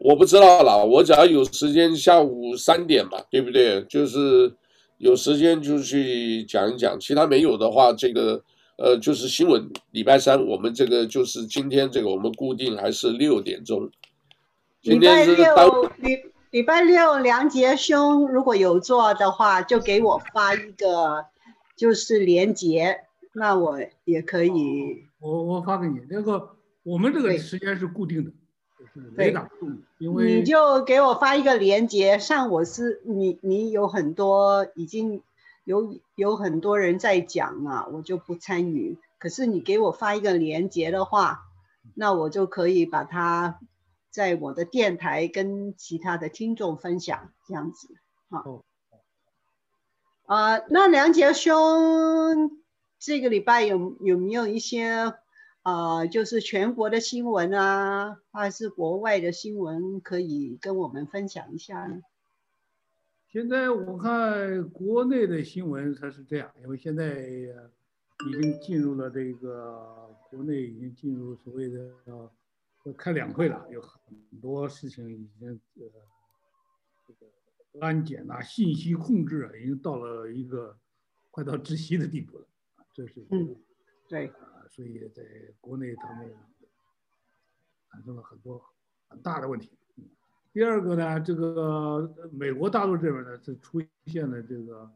A: 我不知道啦，我只要有时间，下午三点嘛，对不对？就是有时间就去讲一讲，其他没有的话，这个呃就是新闻。礼拜三我们这个就是今天这个我们固定还是六点钟。
C: 礼拜六礼礼拜六梁杰兄如果有做的话，就给我发一个就是连接，那我也可以。
B: 我我发给你那个，我们这个时间是固定的。
C: 对，因为你就给我发一个链接，上我是你，你有很多已经有有很多人在讲啊，我就不参与。可是你给我发一个链接的话，那我就可以把它在我的电台跟其他的听众分享，这样子。好，啊、呃，那梁杰兄这个礼拜有有没有一些？啊、呃，就是全国的新闻啊，还是国外的新闻，可以跟我们分享一下呢？
B: 现在我看国内的新闻它是这样，因为现在已经进入了这个国内已经进入所谓的呃开两会了，有很多事情已经呃这个安检啊、信息控制啊，已经到了一个快到窒息的地步了啊，这是
C: 嗯，对。
B: 所以在国内，他们产生了很多很大的问题。第二个呢，这个美国大陆这边呢，是出现了这个，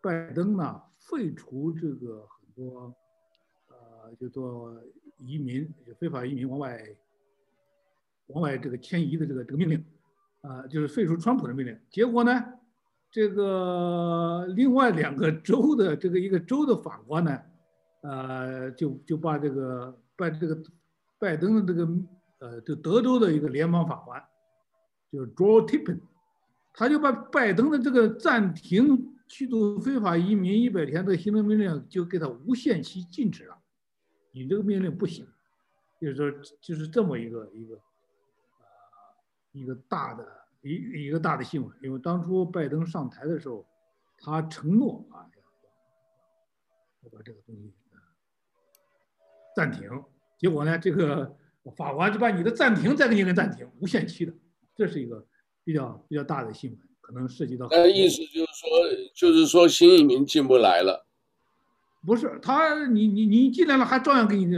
B: 拜登呢废除这个很多，呃，就做移民、非法移民往外往外这个迁移的这个这个命令，啊，就是废除川普的命令。结果呢？这个另外两个州的这个一个州的法官呢，呃，就就把这个拜这个拜登的这个呃，就德州的一个联邦法官，就是 Joe Tippin，他就把拜登的这个暂停驱逐非法移民一百天的行政命令就给他无限期禁止了，你这个命令不行，就是说就是这么一个一个呃一个大的。一一个大的新闻，因为当初拜登上台的时候，他承诺啊，要把这个东西暂停，结果呢，这个法官就把你的暂停再给你个暂停，无限期的，这是一个比较比较大的新闻，可能涉及到。
A: 那意思就是说，就是说新移民进不来了。
B: 不是他，你你你进来了，还照样给你，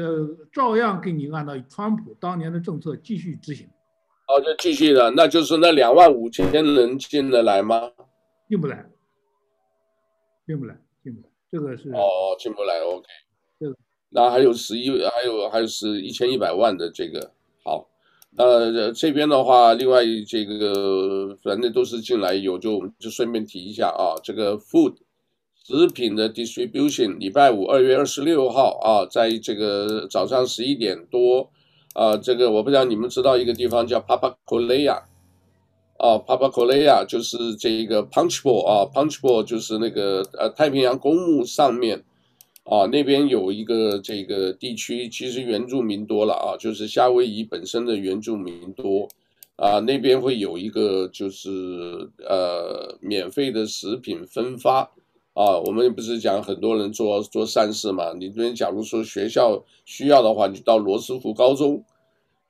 B: 照样给你按照川普当年的政策继续执行。
A: 哦，就继续的，那就是那两万五千人进得来吗？
B: 进不来，进不来，进不来，这个是
A: 哦，进不来，OK。
B: 这个，
A: 那还有十一，还有还有是一千一百万的这个好。呃，这边的话，另外这个反正都是进来有，就我们就顺便提一下啊，这个 food 食品的 distribution，礼拜五二月二十六号啊，在这个早上十一点多。啊，这个我不知道你们知道一个地方叫 Papakolea，啊，Papakolea 就是这一个 Punchbowl 啊，Punchbowl 就是那个呃太平洋公墓上面，啊，那边有一个这个地区，其实原住民多了啊，就是夏威夷本身的原住民多，啊，那边会有一个就是呃免费的食品分发。啊，我们不是讲很多人做做善事嘛？你这边假如说学校需要的话，你到罗斯福高中，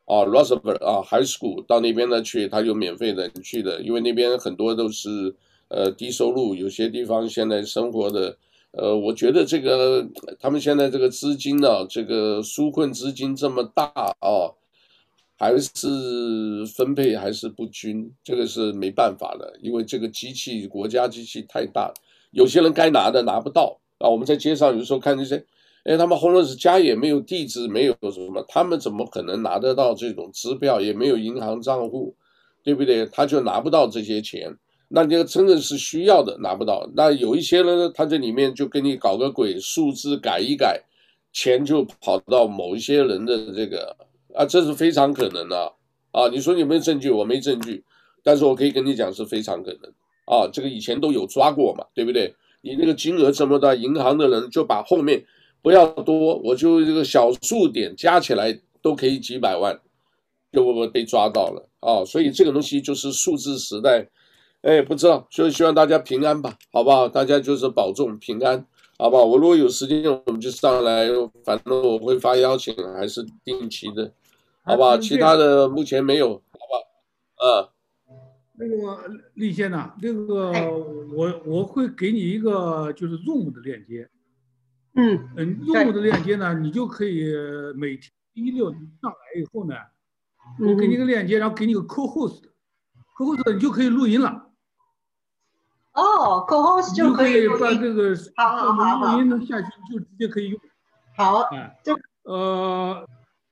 A: 啊，Roosevelt 啊，High School 到那边呢去，他有免费的你去的，因为那边很多都是呃低收入，有些地方现在生活的，呃，我觉得这个他们现在这个资金呢，这个纾困资金这么大啊，还是分配还是不均，这个是没办法的，因为这个机器国家机器太大。有些人该拿的拿不到啊！我们在街上有时候看那些，哎，他们 homeless 家也没有地址，没有什么，他们怎么可能拿得到这种支票？也没有银行账户，对不对？他就拿不到这些钱。那这个真的是需要的，拿不到。那有一些人呢，他这里面就给你搞个鬼，数字改一改，钱就跑到某一些人的这个啊，这是非常可能的。啊，你说你有没有证据？我没证据，但是我可以跟你讲是非常可能啊，这个以前都有抓过嘛，对不对？你那个金额这么大，银行的人就把后面不要多，我就这个小数点加起来都可以几百万，就我被抓到了啊，所以这个东西就是数字时代，哎，不知道，就希望大家平安吧，好不好？大家就是保重平安，好不好？我如果有时间，我们就上来，反正我会发邀请，还是定期的，好不好？其他的目前没有，好不好？嗯。
B: 那个丽仙呐，那个我我会给你一个就是 Zoom 的链接，
C: 嗯
B: 嗯，Zoom 的链接呢，你就可以每天一六上来以后呢，我给你个链接，然后给你个 Co-host，Co-host 你就可以录音了。
C: 哦，Co-host 就可以
B: 把这个
C: 好好好
B: 录音能下去就直接可以用。
C: 好，
B: 哎，这呃，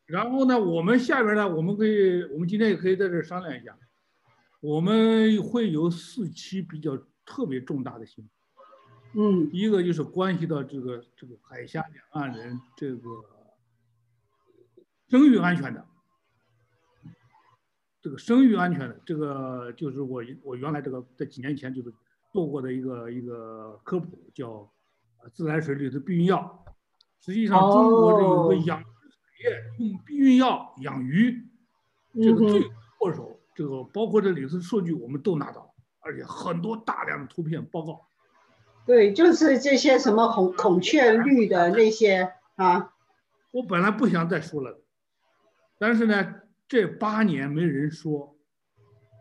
B: 然后呢，我们下边呢，我们可以，我们今天也可以在这商量一下。我们会有四期比较特别重大的新闻，
C: 嗯，
B: 一个就是关系到这个这个海峡两岸人这个生育安全的，这个生育安全的这个就是我我原来这个在几年前就是做过的一个一个科普，叫自来水里的避孕药。实际上，中国这有个养殖产业用避孕药养鱼，这个罪魁祸首。这个包括这里头数据我们都拿到了，而且很多大量的图片报告。
C: 对，就是这些什么孔孔雀绿的那些啊。
B: 我本来不想再说了，但是呢，这八年没人说，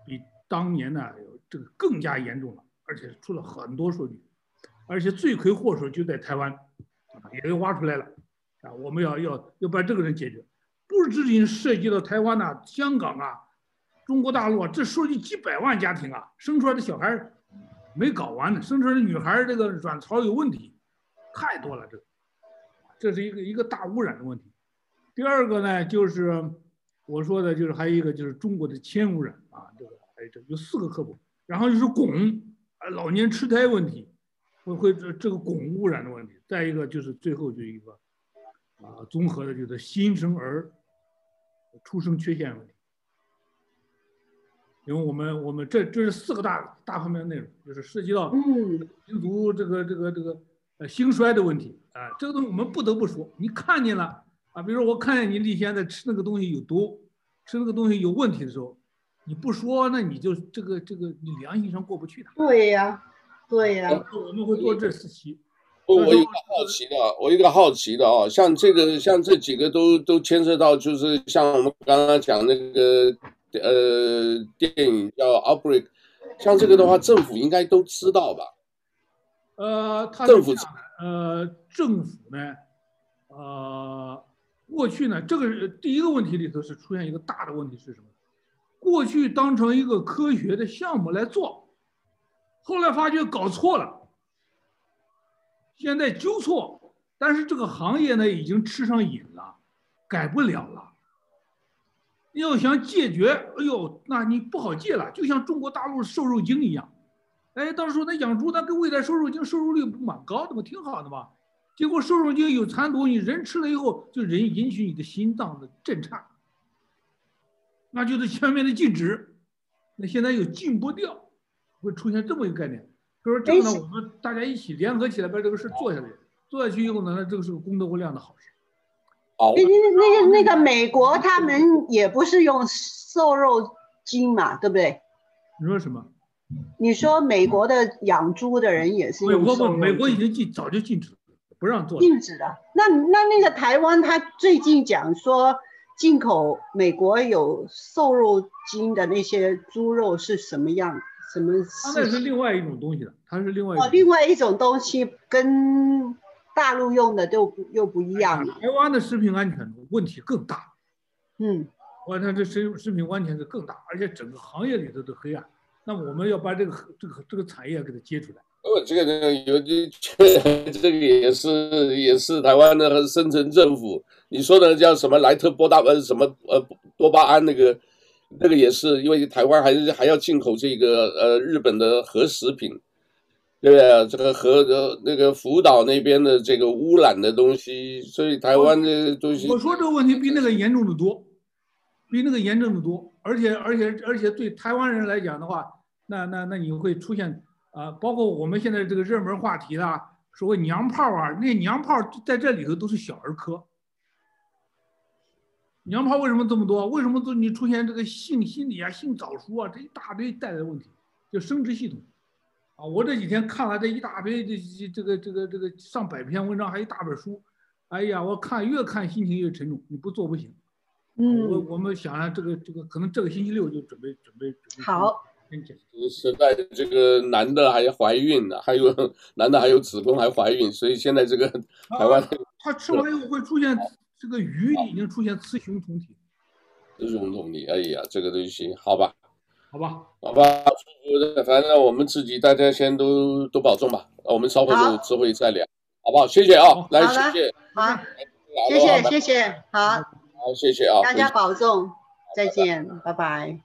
B: 比当年呢这个更加严重了，而且出了很多数据，而且罪魁祸首就在台湾，也给挖出来了啊！我们要要要把这个人解决，不仅仅涉及到台湾呐、啊、香港啊。中国大陆啊，这数据几百万家庭啊，生出来的小孩没搞完呢，生出来的女孩这个卵巢有问题，太多了，这，这是一个一个大污染的问题。第二个呢，就是我说的，就是还有一个就是中国的铅污染啊，这个还有这有四个科普，然后就是汞，啊，老年痴呆问题，会会这这个汞污染的问题，再一个就是最后就一个啊，综合的就是新生儿出生缺陷问题。因为我们我们这这是四个大大方面的内容，就是涉及到民族这个这个这个呃兴衰的问题啊，这个东西我们不得不说。你看见了啊，比如说我看见你立先在吃那个东西有毒，吃那个东西有问题的时候，你不说，那你就这个这个你良心上过不去的。
C: 对呀，对呀。
B: 我们会做这四期。
A: 我我有个好奇的，我有个好奇的啊，像这个像这几个都都牵涉到，就是像我们刚刚讲那个。呃，电影叫《Outbreak》，像这个的话，政府应该都知道吧？
B: 呃，
A: 政府
B: 呃，政府呢，呃，过去呢，这个第一个问题里头是出现一个大的问题是什么？过去当成一个科学的项目来做，后来发觉搞错了，现在纠错，但是这个行业呢已经吃上瘾了，改不了了。要想戒绝，哎呦，那你不好戒了，就像中国大陆瘦肉精一样。哎，到时候那养猪，那给喂点瘦肉精，瘦肉率不蛮高的吗？挺好的嘛。结果瘦肉精有残毒，你人吃了以后，就人引起你的心脏的震颤，那就是全面的禁止。那现在又禁不掉，会出现这么一个概念。所以说这个呢，我们大家一起联合起来把这个事做下来，做下去以后呢，那这个是个功德无量的好事。
C: 那那个那个美国他们也不是用瘦肉精嘛，对不对？
B: 你说什么？
C: 你说美国的养猪的人也是用瘦肉精？
B: 美国不，美国已经禁，早就禁止了，不让做。
C: 禁止的。那那那个台湾，他最近讲说进口美国有瘦肉精的那些猪肉是什么样？什么？
B: 那是另外一种东西的，它是另外一种。
C: 哦，另外一种东西跟。大陆用的都又不一样了。
B: 台湾的食品安全问题更大。
C: 嗯，
B: 我看这食食品安全是更大，而且整个行业里头都黑暗。那我们要把这个这个这个产业给它接出来。
A: 哦，这个这个有这这个也是也是台湾的深层政府，你说的叫什么莱特波大呃什么呃多巴胺那个那个也是，因为台湾还是还要进口这个呃日本的核食品。对不对？这个和的那个福岛那边的这个污染的东西，所以台湾的东西，
B: 我说这个问题比那个严重的多，比那个严重的多。而且而且而且对台湾人来讲的话，那那那你会出现啊，包括我们现在这个热门话题啦，所谓娘炮啊，那娘炮在这里头都是小儿科。娘炮为什么这么多？为什么都你出现这个性心理啊、性早熟啊这一大堆带来的问题？就生殖系统啊，我这几天看了这一大堆这这这个这个这个上百篇文章，还一大本书，哎呀，我看越看心情越沉重，你不做不行。嗯，我我们想啊，这个这个可能这个星期六就准备准备准备
C: 好。
A: 现在这个男的还怀孕呢，还有男的还有子宫还怀孕，所以现在这个台湾
B: 他吃完以后会出现这个鱼已经出现雌雄同体。
A: 雌雄同体，哎呀，这个东西好吧，
B: 好吧，
A: 好吧，反正我们自己大家先都都保重吧，我们稍后有机会再聊，好不好？谢谢啊，来谢谢，
C: 好，谢谢谢谢，好。
A: 好，谢谢啊！
C: 大家保重，再见，拜拜。